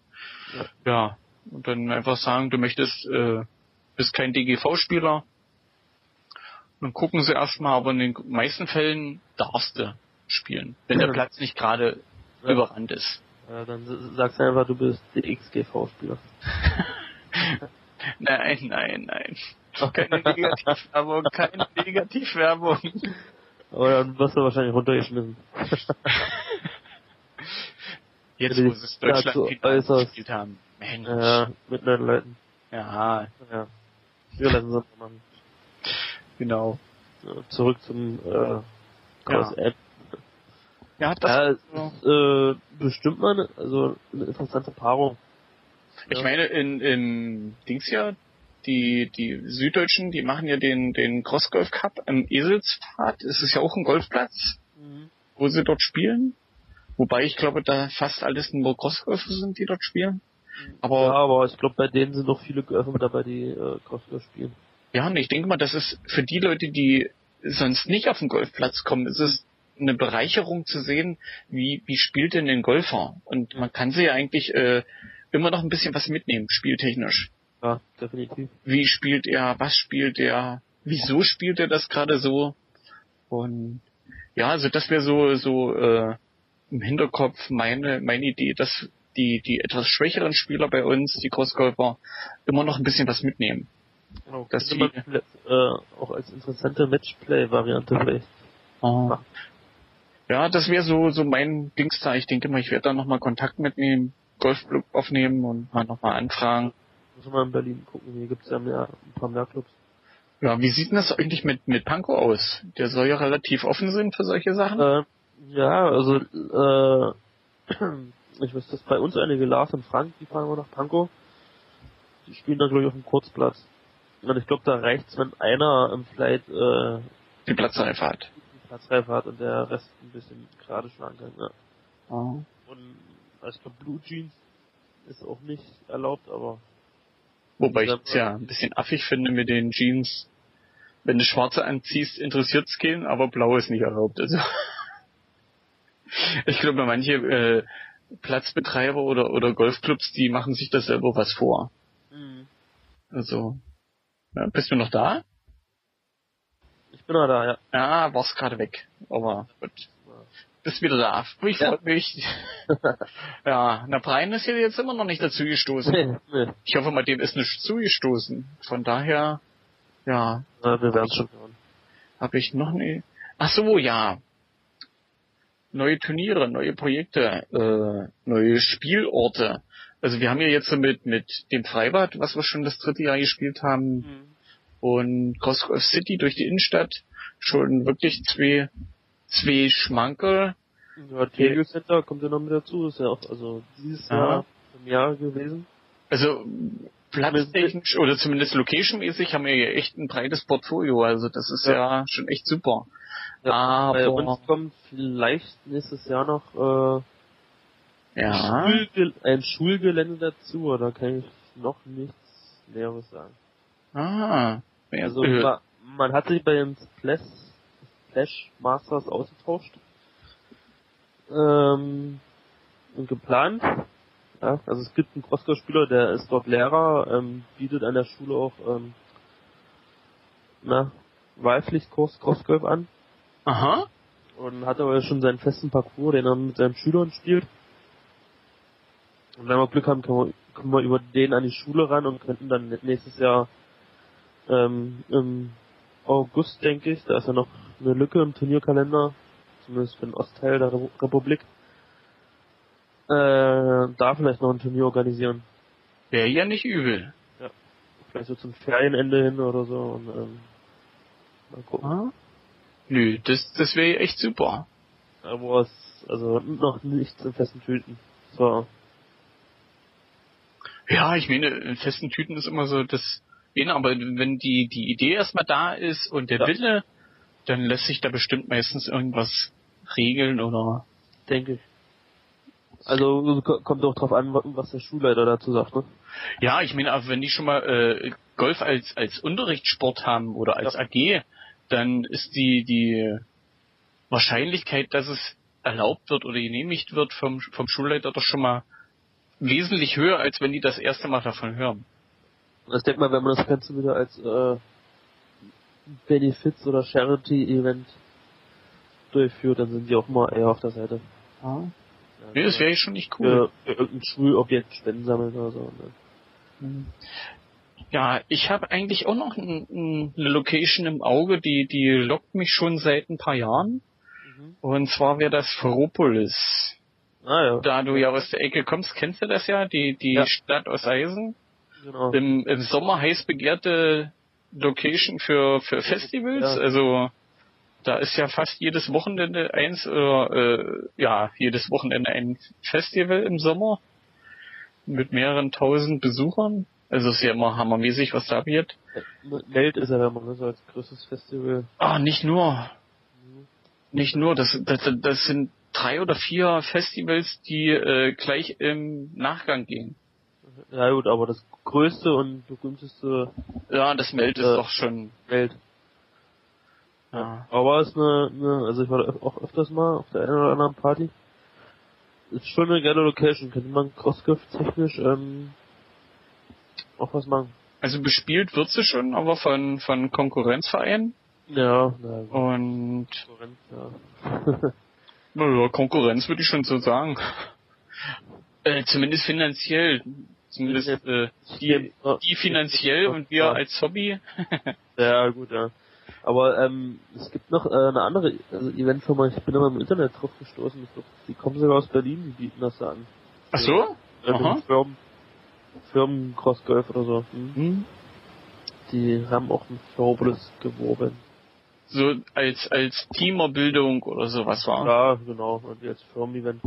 ja, ja und dann einfach sagen, du möchtest, äh, bist kein DGV-Spieler, dann gucken sie erstmal, aber in den meisten Fällen darfst du spielen, wenn der Platz nicht gerade ja. überrannt ist. Ja, dann sagst du einfach, du bist DXGV-Spieler. nein, nein, nein. Keine Negativwerbung, keine Negativwerbung. Aber dann wirst du wahrscheinlich runtergeschmissen. Jetzt, wo sie Deutschland äußerst gespielt haben. Mensch. Ja, mit neuen Leuten. Ja. Ja. Wir lassen es mal machen. Genau. zurück zum äh, Cross-App. Ja. Ja, das ja, ist äh, bestimmt mal eine, also eine interessante Paarung. Ich ja. meine, in, in Dings ja, die, die Süddeutschen, die machen ja den, den Cross-Golf Cup am Eselspfad. Es ist ja auch ein Golfplatz, mhm. wo sie dort spielen. Wobei ich glaube, da fast alles nur Crossgolfer sind, die dort spielen. Aber, ja, aber ich glaube, bei denen sind noch viele Golfer mit dabei, die äh, Crossgolf spielen. Ja, und ich denke mal, das ist für die Leute, die sonst nicht auf den Golfplatz kommen, ist es eine Bereicherung zu sehen, wie, wie spielt denn ein Golfer? Und man kann sie ja eigentlich äh, immer noch ein bisschen was mitnehmen, spieltechnisch. Ja, definitiv. Wie spielt er, was spielt er, wieso spielt er das gerade so? Und ja, also das wäre so, so äh, im Hinterkopf meine, meine Idee, dass die, die etwas schwächeren Spieler bei uns, die Crossgolfer, immer noch ein bisschen was mitnehmen. Genau, Dass könnte man äh, auch als interessante Matchplay-Variante vielleicht. Ah. Ja, das wäre so, so mein Dings da. Ich denke mal, ich werde da nochmal Kontakt mit dem Golfclub aufnehmen und mal nochmal anfragen. Muss man in Berlin gucken, hier gibt's ja mehr, ein paar mehr Clubs. Ja, wie sieht denn das eigentlich mit, mit Panko aus? Der soll ja relativ offen sein für solche Sachen. Äh, ja, also, äh, ich weiß, dass bei uns einige Lars und Frank, die fahren immer nach Pankow. Die spielen dann, glaube ich, auf dem Kurzplatz. Und ich glaube, da reicht's, wenn einer im Flight, äh, die Platzreife hat. Platzreife hat und der Rest ein bisschen gerade schlagen kann, ja. Und, also ich glaube, Blue Jeans ist auch nicht erlaubt, aber, Wobei ich es ja ein bisschen affig finde mit den Jeans. Wenn du schwarze anziehst, interessiert's keinen, aber blau ist nicht erlaubt. Also ich glaube, manche äh, Platzbetreiber oder, oder Golfclubs, die machen sich das selber was vor. mhm. Also, ja, bist du noch da? Ich bin noch da, ja. Ja, warst gerade weg. Aber gut. Bist wieder da. Mich Ja. freut mich. ja, na Brian ist ja jetzt immer noch nicht dazu gestoßen. nee, nee. Ich hoffe mal, dem ist nicht zugestoßen. Von daher, ja, Na, wir werden schon hören. habe ich noch nie. Ach so, ja. Neue Turniere, neue Projekte, äh, neue Spielorte. Also wir haben ja jetzt so mit mit dem Freibad, was wir schon das dritte Jahr gespielt haben, Mhm. Und Crossgrove City durch die Innenstadt schon wirklich zwei zwei Schmankerl. Ja, Tegel Center kommt ja noch mit dazu, ist ja auch, also dieses Aha. Jahr im Jahr gewesen. Also platztechnisch oder zumindest locationmäßig haben wir ja echt ein breites Portfolio. Also das ist ja, schon echt super. Ja, Bei Aber uns kommt vielleicht nächstes Jahr noch äh, ja. Schulge ein Schulgelände dazu, da kann ich noch nichts Näheres sagen. Ah. Also äh, ma- man hat sich bei den Splash, Splash Masters ausgetauscht ähm, und geplant. Ja, also es gibt einen Crossgolf-Spieler, der ist dort Lehrer, ähm, bietet an der Schule auch ähm, na, Wahlpflichtkurs Crossgolf an aha. und hat aber schon seinen festen Parcours, den er mit seinen Schülern spielt. Und wenn wir Glück haben, können wir, können wir über den an die Schule ran und könnten dann nächstes Jahr ähm, im August, denke ich, da ist ja noch eine Lücke im Turnierkalender, zumindest für den Ostteil der Repu- Republik, äh, da vielleicht noch ein Turnier organisieren. Wäre ja nicht übel. Vielleicht so zum Ferienende hin oder so und ähm, mal gucken. Ah. Nö, das, das wäre echt super. Aber es, also noch nichts in festen Tüten. So, Ja, ich meine, in festen Tüten ist immer so das Wen, aber wenn die, die Idee erstmal da ist und der Ja. Wille, dann lässt sich da bestimmt meistens irgendwas regeln oder denke ich. Also ko- kommt auch drauf an, wa- was der Schulleiter dazu sagt, ne? Ja, ich meine, wenn die schon mal äh, Golf als als Unterrichtssport haben oder als Ja. AG, dann ist die die Wahrscheinlichkeit, dass es erlaubt wird oder genehmigt wird vom vom Schulleiter doch schon mal wesentlich höher, als wenn die das erste Mal davon hören. Und ich denke mal, wenn man das Ganze wieder als äh, Benefits oder Charity-Event durchführt, dann sind die auch mal eher auf der Seite. Ja, Nee, das wäre schon nicht cool. für, für irgendein Schulobjekt Spenden sammeln oder so. Ne? Ja, ich habe eigentlich auch noch ein, ein, eine Location im Auge, die die lockt mich schon seit ein paar Jahren. Mhm. Und zwar wäre das Ferropolis. Ah ja, Da du ja aus der Ecke kommst, kennst du das ja, die die Ja. Stadt aus Eisen. Genau. Im, Im Sommer heiß begehrte Location für für Festivals. Ja. Also da ist ja fast jedes Wochenende eins oder äh, ja jedes Wochenende ein Festival im Sommer mit mehreren tausend Besuchern. Also ist ja immer hammermäßig, was da wird. Welt ist ja wenn man das als größtes Festival. Ah, nicht nur. Nicht nur, das, das, das sind drei oder vier Festivals, die äh, gleich im Nachgang gehen. Ja gut, aber das größte und berühmteste Ja, das Meld ist Äh, doch schon. Welt. Ja. Aber es ist eine, eine, also ich war da auch öfters mal auf der einen oder anderen Party. Ist schon eine geile Location, könnte man Crossgriff technisch ähm, auch was machen. Also bespielt wird sie schon, aber von, von Konkurrenzvereinen. Ja, na, Und Konkurrenz, ja. naja, Konkurrenz würde ich schon so sagen. Äh, zumindest finanziell. Zumindest äh, die, die finanziell und wir als Hobby. Ja, gut, ja. Aber ähm, es gibt noch äh, eine andere also Eventfirma, ich bin immer im Internet drauf gestoßen, ich glaub, die kommen sogar aus Berlin, die bieten das da an. Ach so? Äh, Aha. Firmen, Firmen Cross Golf oder so. Hm? Hm. Die haben auch ein Ferropolis geworben. So als als Teamerbildung oder sowas war. Ja, genau. Und jetzt Firmen-Event.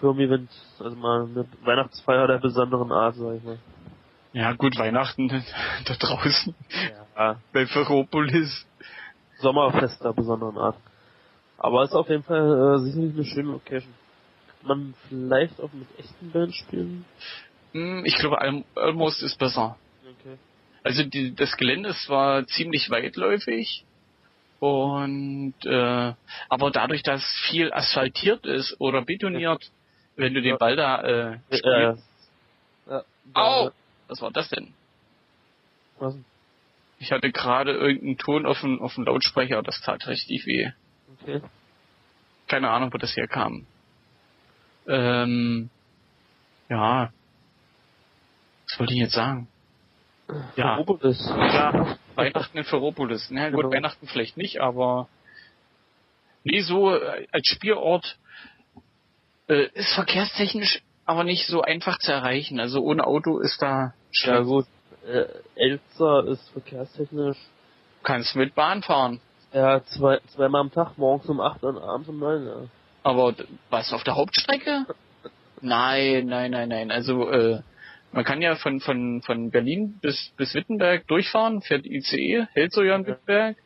Firmen-Event, also mal eine Weihnachtsfeier der besonderen Art, sag ich mal. Ja gut, Weihnachten da draußen Ja. bei Ferropolis. Sommerfest der besonderen Art. Aber ist auf jeden Fall äh, sicherlich eine schöne Location. Kann man vielleicht auch mit echten Bands spielen? Hm, Ich glaube, Al- Almost ist besser. Okay. Also die, das Gelände ist zwar ziemlich weitläufig und äh, aber dadurch, dass viel asphaltiert ist oder betoniert, wenn du den. Ball da äh, Äh, spielst, ja. Au! was war das denn? Was denn? Ich hatte gerade irgendeinen Ton auf dem auf dem Lautsprecher, das tat richtig weh. Okay. Keine Ahnung, wo das herkam. Ähm, ja. Was wollte ich jetzt sagen? Ja. Ferropolis. Ja, Weihnachten in Ferropolis. Na gut, Genau. Weihnachten vielleicht nicht, aber nee, so äh, als Spielort äh, ist verkehrstechnisch aber nicht so einfach zu erreichen. Also ohne Auto ist da Ja schwer. gut. Äh, Elster ist verkehrstechnisch kannst mit Bahn fahren. ja zwei, zweimal am Tag, morgens um 8 und abends um 9, ja. Aber was auf der Hauptstrecke? Nein, nein, nein, nein. Also äh, man kann ja von von von Berlin bis bis Wittenberg durchfahren, fährt ICE, hält so ja in Ja. Wittenberg.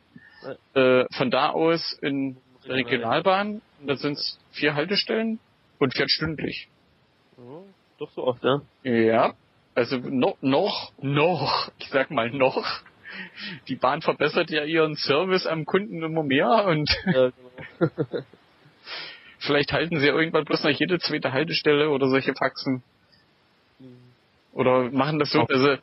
Äh, von da aus in Regionalbahn, da sind es vier Haltestellen und fährt stündlich. Oh, doch so oft, ja. Ja, also noch, noch, noch, ich sag mal noch. Die Bahn verbessert ja ihren Service am Kunden immer mehr und ja genau. vielleicht halten sie irgendwann bloß noch jede zweite Haltestelle oder solche Faxen. Oder machen das so, Auch. also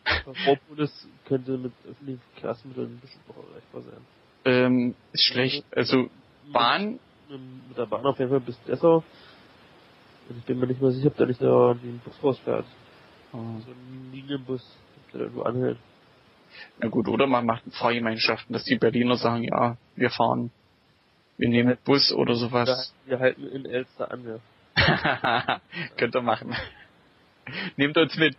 Ferropolis könnte mit öffentlichen Verkehrsmitteln bestimmt auch erreichbar sein. ähm, ist schlecht. Also Bahn, Mit, der Bahn auf jeden Fall bis Dessau. Und ich bin mir nicht mehr sicher, ob da nicht da wie ein Bus rausfährt. So ein Linienbus, der da irgendwo anhält. na gut, oder man macht Fahrgemeinschaften, dass die Berliner sagen, ja, wir fahren, wir nehmen Bus oder sowas. wir halten in Elster an, ja. Könnt ihr machen. Nehmt uns mit.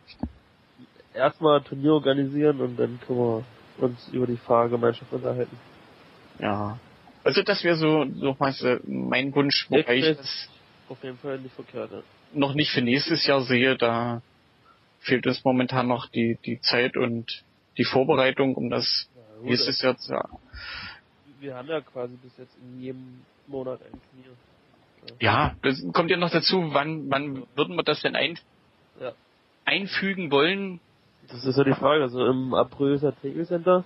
Erstmal ein Turnier organisieren und dann können wir uns über die Fahrgemeinschaft unterhalten. Ja. Also das wäre so, so mal so mein Wunsch, wobei ich das Auf jeden Fall nicht verkehrt, ja. noch nicht für nächstes Jahr sehe. Da fehlt uns momentan noch die, die Zeit und die Vorbereitung, um das Ja, gut, nächstes Jahr zu... Wir haben ja quasi bis jetzt in jedem Monat ein Turnier. Ja, das kommt ja noch dazu, wann, wann würden wir das denn ein, Ja. einfügen wollen? Das ist ja die Frage. Also im April ist ja Tegel Center,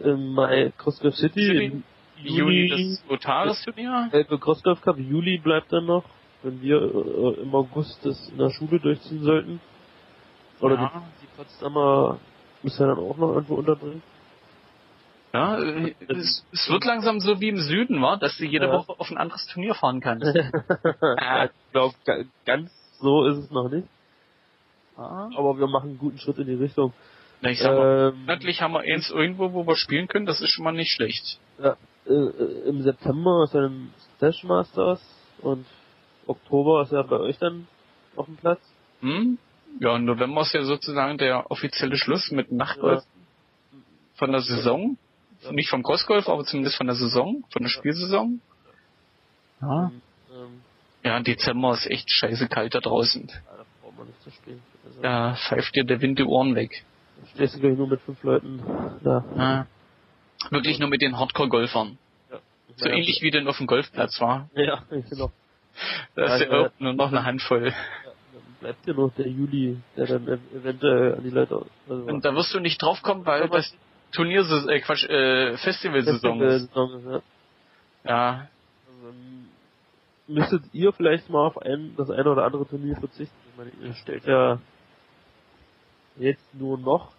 im Mai Crossgolf City, Juli Juli das Lotaris-Turnier? Elbe Crossgolf Cup, Juli bleibt dann noch, wenn wir äh, im August das in der Schule durchziehen sollten. Oder Ja. die, die Potsdamer müssen ja dann auch noch irgendwo unterbringen. Ja, äh, es, es wird langsam so wie im Süden, war, dass du jede Ja. Woche auf ein anderes Turnier fahren kannst. ja, ich glaube, ganz so ist es noch nicht. Ah. Aber wir machen einen guten Schritt in die Richtung. Na, ich sag mal, Ähm, haben wir eins irgendwo, wo wir spielen können, das ist schon mal nicht schlecht. Ja, äh, im September ist dann Stash Masters und Oktober ist ja bei euch dann auf dem Platz. Hm? Ja, im November ist ja sozusagen der offizielle Schluss mit Nachtgolf von der Saison. Ja. Nicht vom Crossgolf, aber zumindest von der Saison, von der Spielsaison. Ja. Ähm, Ja, Dezember ist echt scheiße kalt da draußen. ja, da braucht man nicht zu spielen. Also, Da pfeift dir der Wind die Ohren weg. stehst du gleich nur mit fünf Leuten da. Ja. Wirklich nur mit den Hardcore-Golfern. Ja. So ähnlich wie denn auf dem Golfplatz war. Ja, genau. Da ist ja auch nur noch eine Handvoll. Ja, dann bleibt dir noch der Juli, der dann ev- eventuell an die Leute. Also, Und da wirst du nicht draufkommen, weil das, Turniersaison, äh, Quatsch, äh, Festivalsaison ist. Ja. Ja, Also, müsstet ihr vielleicht mal auf ein, das eine oder andere Turnier verzichten? Ich meine, ihr stellt ja jetzt nur noch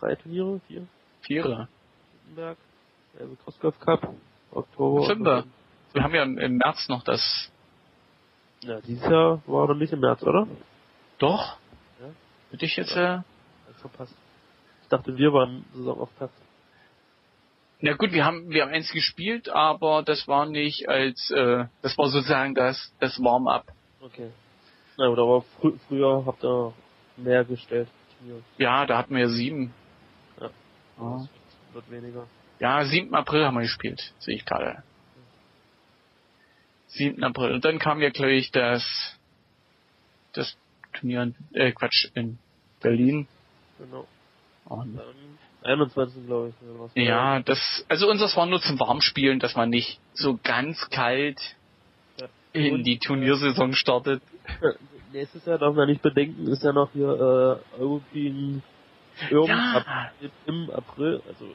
drei Turniere, vier, Vierer. Wittenberg, also Crossgolf Cup, Oktober. Fünfer. Wir haben ja im, März noch das. Ja, dieses Jahr war doch nicht im März, oder? Doch? Ja. Hätte ich jetzt, äh, Hab ich verpasst. Ich dachte, wir waren Saisonauftakt. na gut, wir haben, wir haben eins gespielt, aber das war nicht als, äh, das war sozusagen das, das Warm-up. Okay. Na gut, aber frü früher habt ihr mehr gestellt. Ja, da hatten wir sieben. Ja. Ja. Wird weniger. Ja, 7. April haben wir gespielt, sehe ich gerade. 7. April. Und dann kam ja gleich das, das Turnier, in- äh, Quatsch, in Berlin. Genau. Und, Dann 21. glaube ich. Ja, das, also unseres war nur zum Warmspielen, dass man nicht so ganz kalt Ja. in die Turniersaison startet. Nächstes Jahr darf man nicht bedenken, ist ja noch hier äh, European Urban Ja. im April. Also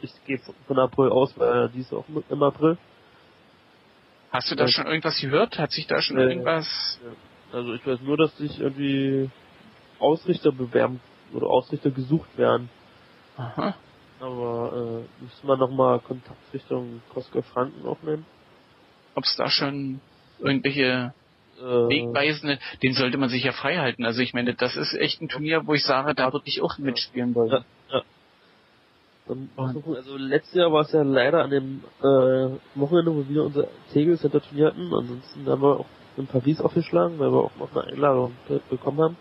ich gehe von- April aus, weil die ist auch im April. Hast du da Ja. schon irgendwas gehört? Hat sich da schon Äh, irgendwas? Also ich weiß nur, dass sich irgendwie Ausrichter bewerben oder Ausrichter gesucht werden. Aha. Aber äh, müssen wir nochmal Kontakt Richtung Costco Franken aufnehmen. Ob es da schon irgendwelche Wegweisende, den sollte man sich ja frei halten. Also ich meine, das ist echt ein Turnier, wo ich sage, da würde ich auch mitspielen wollen. Ja, ja. Also letztes Jahr war es ja leider an dem äh, Wochenende, wo wir unser Tegel Center Turnier hatten. Ansonsten haben wir auch in Paris aufgeschlagen, weil wir auch noch eine Einladung be- bekommen haben.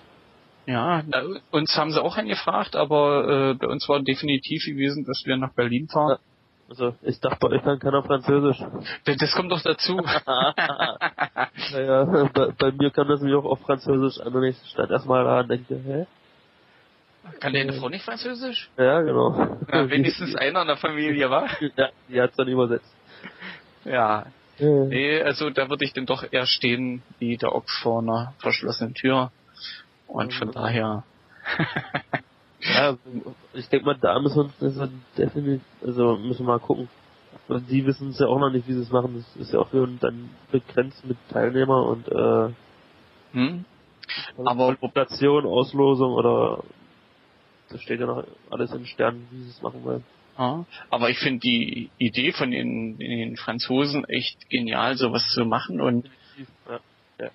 Ja, da, uns haben sie auch angefragt, aber äh, bei uns war definitiv gewesen, dass wir nach Berlin fahren. Also ich dachte, bei euch kann keiner Französisch. Das, kommt doch dazu. naja, bei, bei mir kam das nämlich auch auf Französisch an und ich stand erstmal da und denke, hä? Kann deine Frau nicht Französisch? Ja, genau. Ja, wenigstens einer in der Familie, war? Ja, die hat's dann übersetzt. Ja. Äh, Nee, also da würde ich dann doch eher stehen wie der Ochs vor einer verschlossenen Tür. Und von daher. Ja, ich denke mal, da müssen wir uns also definitiv, also müssen wir mal gucken. Weil die wissen es ja auch noch nicht, wie sie es machen. Das ist ja auch für dann begrenzt mit Teilnehmer und äh, Hm? Aber- Population, Auslosung oder das steht ja noch alles in Sternen, wie sie es machen wollen. Ja, aber ich finde die Idee von den, den Franzosen echt genial, sowas zu machen. Und Ja.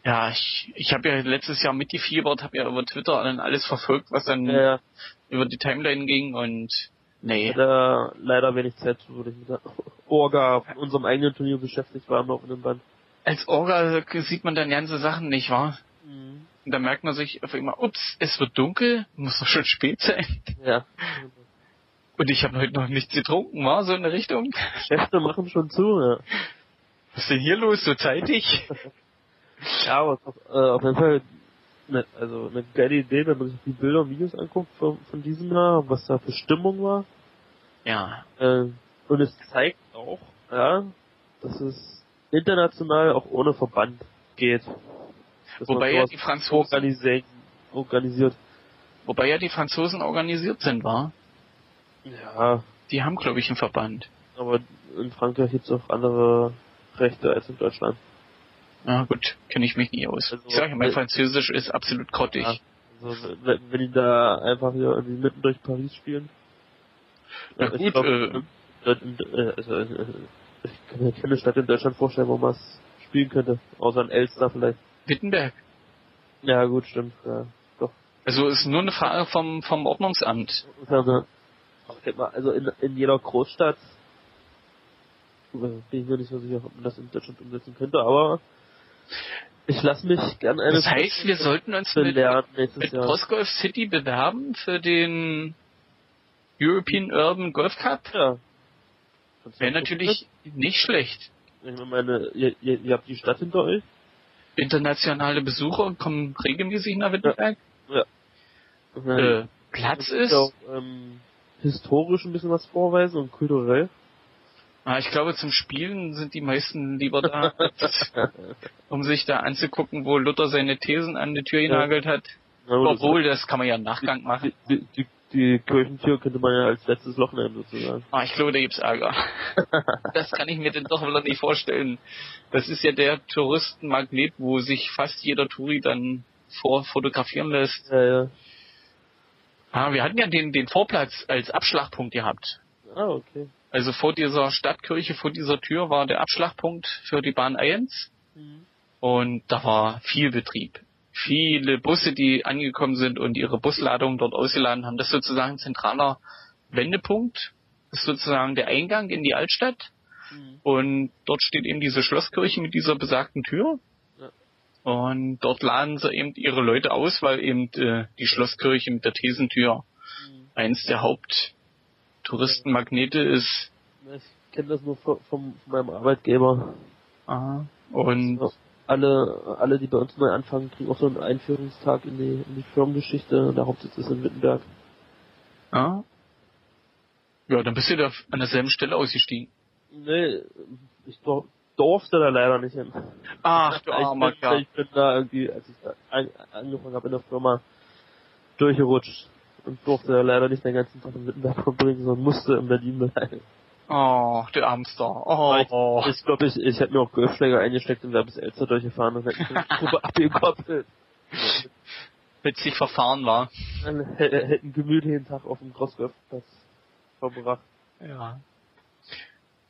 Ja, ich, ich habe ja letztes Jahr mitgefiebert, habe ja über Twitter alles verfolgt, was dann Ja, über die Timeline ging. Und nee, Leider, leider wenig Zeit, wurde ich mit der Orga von unserem eigenen Turnier beschäftigt war in dem Band. als Orga sieht man dann ganze Sachen nicht, wahr? Und da merkt man sich auf einmal, ups, es wird dunkel, muss doch schon spät sein. Ja. Und ich habe heute noch nichts getrunken, war so in der Richtung. Geschäfte machen schon zu, ja. Was ist denn hier los, so zeitig? Ja, aber doch, äh, auf jeden Fall ne, also eine geile Idee, wenn man sich die Bilder und Videos anguckt von, von diesem Jahr, was da für Stimmung war. Ja, Äh, und es zeigt auch, ja, dass es international auch ohne Verband geht. Wobei ja die Franzosen, organisiert, organisiert. wobei ja die Franzosen organisiert sind, war. Ja, Die haben, glaube ich, einen Verband. aber in Frankreich gibt's auch andere Rechte als in Deutschland. Ja gut, kenne ich mich nie aus. Also, ich sage mein äh, Französisch ist absolut grottig. Ja. Also wenn, wenn die da einfach hier irgendwie mitten durch Paris spielen. Na äh, ich gut, glaub, äh, äh, also, äh, ich kann mir keine Stadt in Deutschland vorstellen, wo man es spielen könnte. Außer in Elster vielleicht. Wittenberg. Ja gut, stimmt. Ja, doch. Also ist nur eine Frage vom, vom Ordnungsamt. Also, also in, in jeder Großstadt äh, bin ich mir nicht so sicher, ob man das in Deutschland umsetzen könnte, aber ich lasse mich gern eine Das heißt, wir sollten uns mit, mit. Crossgolf City bewerben für den European Urban Golf Cup. Ja. Wäre natürlich nicht schlecht. Ich meine, ihr, ihr, ihr habt die Stadt hinter euch. Internationale Besucher kommen regelmäßig nach Wittenberg. Ja. Äh, Platz ist, auch, ähm, historisch ein bisschen was vorweisen und kulturell. Ah, ich glaube, zum Spielen sind die meisten lieber da, um sich da anzugucken, wo Luther seine Thesen an die Tür genagelt hat. Gut, Obwohl, das kann man ja im Nachgang machen. die, die, die die Kirchentür könnte man ja als letztes Loch nehmen, sozusagen. Ah, ich glaube, da gibt's Ärger. das kann ich mir denn doch wieder nicht vorstellen. Das ist ja der Touristenmagnet, wo sich fast jeder Touri dann vorfotografieren lässt. Ja, ja. Ah, wir hatten ja den, den Vorplatz als Abschlagpunkt gehabt. Ah, okay. Also vor dieser Stadtkirche, vor dieser Tür war der Abschlagpunkt für die Bahn 1. Mhm. Und da war viel Betrieb. Viele Busse, die angekommen sind und ihre Busladung dort ausgeladen haben. Das ist sozusagen ein zentraler Wendepunkt. Das ist sozusagen der Eingang in die Altstadt. Mhm. Und dort steht eben diese Schlosskirche mit dieser besagten Tür. Ja. Und dort laden sie eben ihre Leute aus, weil eben äh, die Schlosskirche mit der Thesentür Mhm. eins der Haupttouristenmagnete ist. Ich kenne das nur von, vom, von meinem Arbeitgeber. Aha. Und Ja. Alle, alle, die bei uns neu anfangen, kriegen auch so einen Einführungstag in die, in die Firmengeschichte. Der Hauptsitz ist in Wittenberg. ja. Ja, dann bist du da an derselben Stelle ausgestiegen. Nee, ich dur durfte da leider nicht hin. Ach, du armer ich, bin, Kerl. ich bin da irgendwie, als ich da an, angefangen habe in der Firma, durchgerutscht und durfte leider nicht den ganzen Tag in Wittenberg verbringen, sondern musste in Berlin bleiben. Oh, du Armster. Oh. Ich glaube, ich, ich hätte mir auch Golfschläger eingesteckt und wäre bis Elster durchgefahren und hätte die Gruppe abgekoppelt. Witzig verfahren war. Dann hä- hätte einen gemütlichen Tag auf dem Grossgolfplatz verbracht. Ja.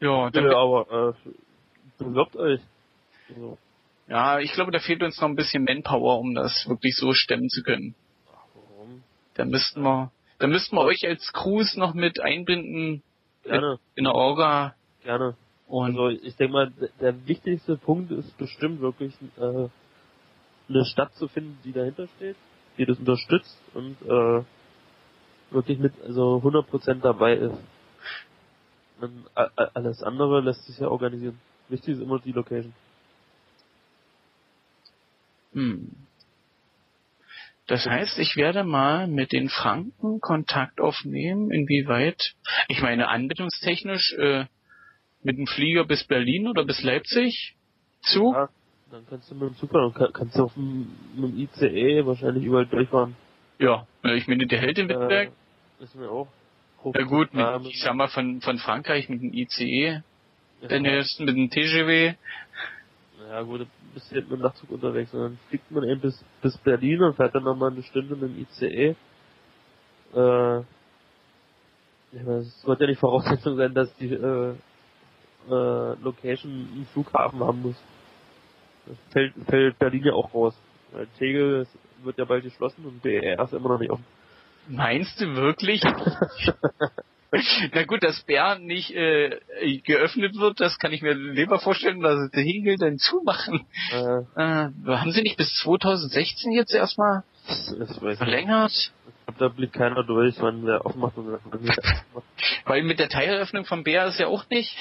Ja, dann, Ja, aber äh, bewirbt euch. So. ja, ich glaube, da fehlt uns noch ein bisschen Manpower, um das wirklich so stemmen zu können. Da müssten wir, da müssten wir euch als Crews noch mit einbinden Gerne, in der Orga gerne. und Also ich denke mal, der wichtigste Punkt ist bestimmt wirklich äh, eine Stadt zu finden, die dahinter steht, die das unterstützt und äh, wirklich mit also 100% dabei ist. Und alles andere lässt sich ja organisieren. Wichtig ist immer die Location. Hm. Das heißt, ich werde mal mit den Franken Kontakt aufnehmen, inwieweit, ich meine, anbindungstechnisch äh, mit dem Flieger bis Berlin oder bis Leipzig Zug. Ja, dann kannst du mit dem Super, dann kann- kannst du auf dem, mit dem ICE wahrscheinlich überall durchfahren. Ja, äh, ich meine, der hält in Wittenberg. Äh, wissen wir auch. ja gut, mit, ich sag mal von, von Frankreich mit dem ICE, ja. dann erst mit dem TGW. Ja gut, bist jetzt mit dem Nachtzug unterwegs und dann fliegt man eben bis, bis Berlin und fährt dann nochmal eine Stunde mit dem ICE. Äh, ich meine, es sollte ja nicht Voraussetzung sein, dass die äh, äh, Location einen Flughafen haben muss. Das fällt, fällt Berlin ja auch raus. Weil Tegel wird ja bald geschlossen und BER ist immer noch nicht offen. Meinst du wirklich? Na gut, dass Bern nicht äh, geöffnet wird, das kann ich mir lieber vorstellen, dass sie den Hegel dann zumachen. Äh, Äh, haben sie nicht bis 2016 jetzt erstmal nicht. verlängert? Ich glaub, da blickt keiner durch, wann der aufmacht und wann der aufmacht. Weil mit der Teileröffnung von Bär ist ja auch nicht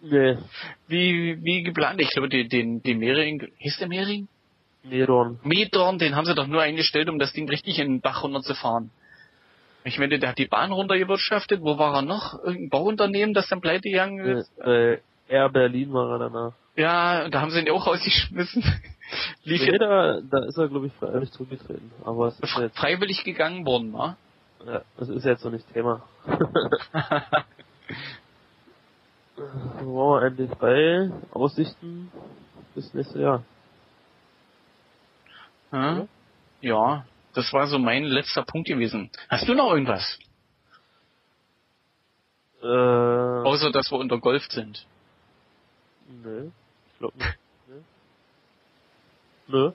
Nee, wie, wie geplant. Ich glaube, den, den, den Mehring, hieß der Mehring? Nedorn. Medorn, den haben sie doch nur eingestellt, um das Ding richtig in den Bach runterzufahren. Ich meine, der hat die Bahn runtergewirtschaftet. Wo war er noch? Irgendein Bauunternehmen, das dann pleite gegangen Äh, ist? äh, Air Berlin war er danach. Ja, da haben sie ihn auch rausgeschmissen. Lief Nee, da, da ist er, glaube ich, freiwillig zurückgetreten. Aber es ist fre- jetzt, freiwillig gegangen worden, wa? ja, das ist jetzt noch nicht Thema. Wo waren wir ND3 Aussichten bis nächstes Jahr? Ja? ja, das war so mein letzter Punkt gewesen. Hast du noch irgendwas? Äh, Außer, dass wir unter Golf sind. nö, ich glaube nicht. Nö. Nö.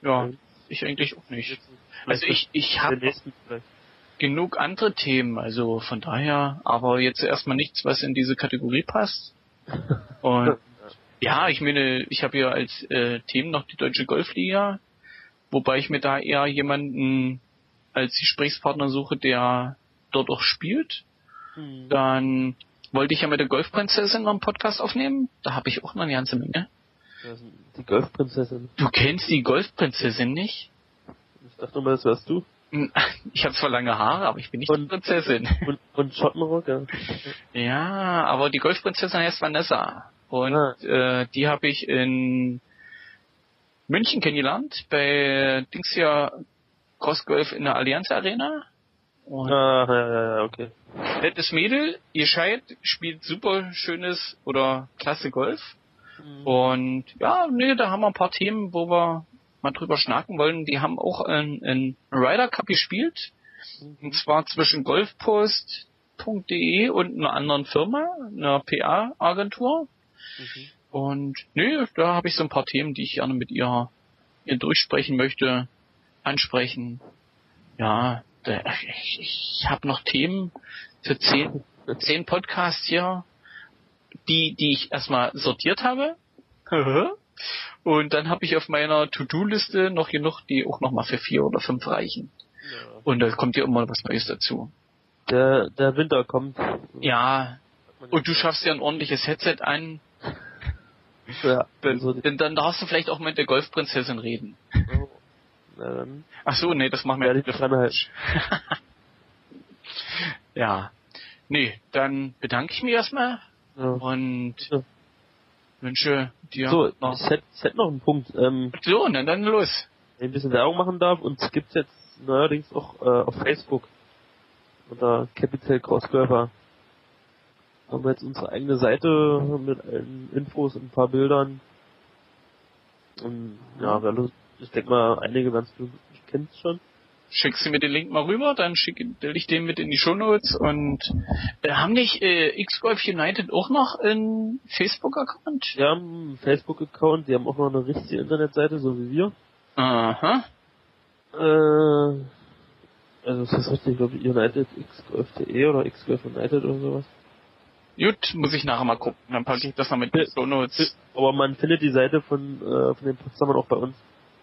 Ja, ich eigentlich auch nicht. Also ich, ich habe genug andere Themen, also von daher, aber jetzt erstmal nichts, was in diese Kategorie passt. Und ja, ich meine, ich habe ja als äh, Themen noch die Deutsche Golfliga, wobei ich mir da eher jemanden als Gesprächspartner suche, der dort auch spielt. Hm. Dann wollte ich ja mit der Golfprinzessin noch einen Podcast aufnehmen. Da habe ich auch noch eine ganze Menge. Die Golfprinzessin. Du kennst die Golfprinzessin nicht? Ich dachte mal, das wärst du. Hm, Ich habe zwar lange Haare, aber ich bin nicht die Und- Prinzessin. Und, und Schottenrock, ja. Ja, aber die Golfprinzessin heißt Vanessa. Und Ah. äh, die habe ich in München kennengelernt, bei Dings ja Cross Golf in der Allianz Arena. Und Ah, ja, ja, okay. nettes Mädel, ihr Scheid spielt super schönes oder klasse Golf. Mhm. Und ja, nee, da haben wir ein paar Themen, wo wir mal drüber schnacken wollen. Die haben auch ein, ein Ryder Cup gespielt. Und zwar zwischen golfpost.de und einer anderen Firma, einer PA-Agentur. Mhm. Und nee, da habe ich so ein paar Themen, die ich gerne mit ihr, ihr durchsprechen möchte, ansprechen. Ja, da, ich, ich habe noch Themen für zehn, zehn Podcasts hier, die, die ich erstmal sortiert habe. Und dann habe ich auf meiner To-Do-Liste noch genug, die auch noch mal für vier oder fünf reichen. Ja. Und da kommt ja immer was Neues dazu. Der, der Winter kommt. Ja, und du schaffst ja ein ordentliches Headset an, Ja, dann, also, dann, dann darfst du vielleicht auch mit der Golfprinzessin reden. na dann Ach so, nee, das machen wir dran halten. Ja. Nee, dann bedanke ich mich erstmal Ja. und Ja. wünsche dir So, noch. ich hätte, ich hätte noch einen Punkt, ähm, So, dann, dann los. wenn ich ein bisschen Werbung machen darf. Und es gibt jetzt neuerdings auch äh, auf Facebook unter Capital Crossgolfer haben wir jetzt unsere eigene Seite mit allen Infos und ein paar Bildern. Und ja, wer Lust, ich denke mal, einige werden es kennen schon. Schickst du mir den Link mal rüber, dann schicke ich den mit in die Shownotes und äh, haben nicht äh, X-Golf United auch noch einen Facebook-Account? Die haben einen Facebook-Account, die haben auch noch eine richtige Internetseite, so wie wir. Aha. Äh, also ist das richtig, glaube ich, United xgolf.de oder xgolf United oder sowas. Gut, muss ich nachher mal gucken. Dann packe ich das noch mit in die Shownotes. Aber man findet die Seite von, äh, von den Potsdamern auch bei uns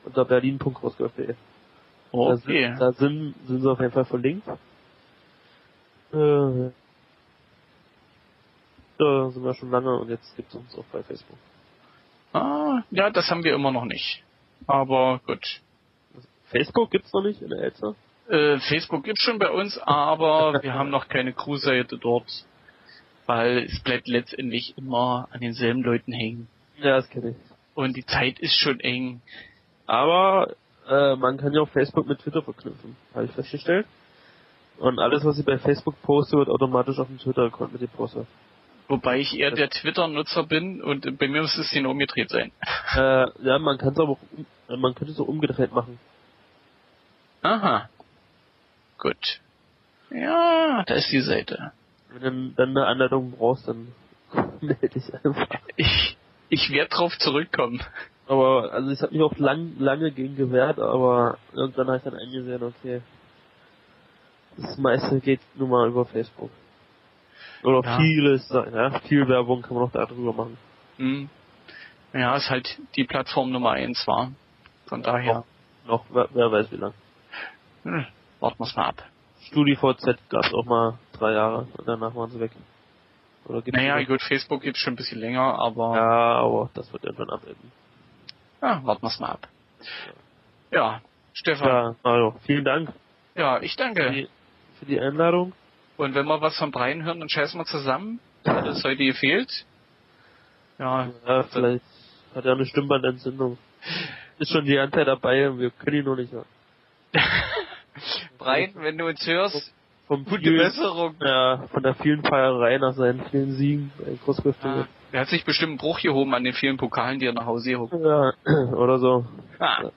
unter berlin.crossgolf.de. Da, Okay. sind, da sind, sind sie auf jeden Fall verlinkt. Äh, da sind wir schon lange und jetzt gibt es uns auch bei Facebook. Ah, ja, das haben wir immer noch nicht. Aber gut. Facebook gibt's noch nicht in der Elster? Äh, Facebook gibt's schon bei uns, aber wir haben noch keine Crew-Seite dort. Weil es bleibt letztendlich immer an denselben Leuten hängen. Ja, das kenne ich. Und die Zeit ist schon eng. Aber äh, man kann ja auch Facebook mit Twitter verknüpfen, habe ich festgestellt. Und alles, was ich bei Facebook poste, wird automatisch auf dem Twitter-Account mit gepostet. Wobei ich eher der Twitter-Nutzer bin und bei mir muss es genau umgedreht sein. Äh, ja, man kann es aber auch, man könnte es auch umgedreht machen. Aha. Gut. Ja, da ist die Seite. Wenn du dann, eine Anleitung brauchst, dann melde dich einfach. Ich, ich werde drauf zurückkommen. Aber, also ich habe mich auch lang, lange gegen gewehrt, aber irgendwann habe ich dann eingesehen, okay, das meiste geht nun mal über Facebook. Oder Ja. vieles, ja, viel Werbung kann man auch darüber machen. Hm. Ja, ist halt die Plattform Nummer eins war. Von daher, Noch, wer, wer weiß wie lang. hm, warten wir's mal ab. StudiVZ gab es auch mal drei Jahre und danach waren sie weg. Oder gibt's Naja, gut, Facebook gibt's schon ein bisschen länger, aber Ja, aber das wird irgendwann abenden. ja, warten wir's mal ab. Ja, Stefan, Ja, also, vielen Dank ja, ich für danke. die, für die Einladung. Und wenn wir was von Brian hören, dann scheißen wir zusammen. Hat es heute gefehlt. Ja, Ja, vielleicht hat er eine Stimmbandentzündung. Ist schon die Zeit dabei und wir können ihn noch nicht hören. Brian, wenn du uns hörst, Vom gute vielen, Besserung. ja, von der vielen Feierei nach seinen vielen Siegen bei Ja, Großgrifftinge. er hat sich bestimmt einen Bruch gehoben an den vielen Pokalen, die er nach Hause gehoben Ja. oder so. hat.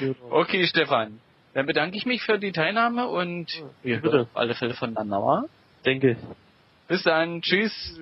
Genau. Okay, Stefan. Dann bedanke ich mich für die Teilnahme und wir bitte. hören auf alle Fälle voneinander. Denke ich. Bis dann. Tschüss.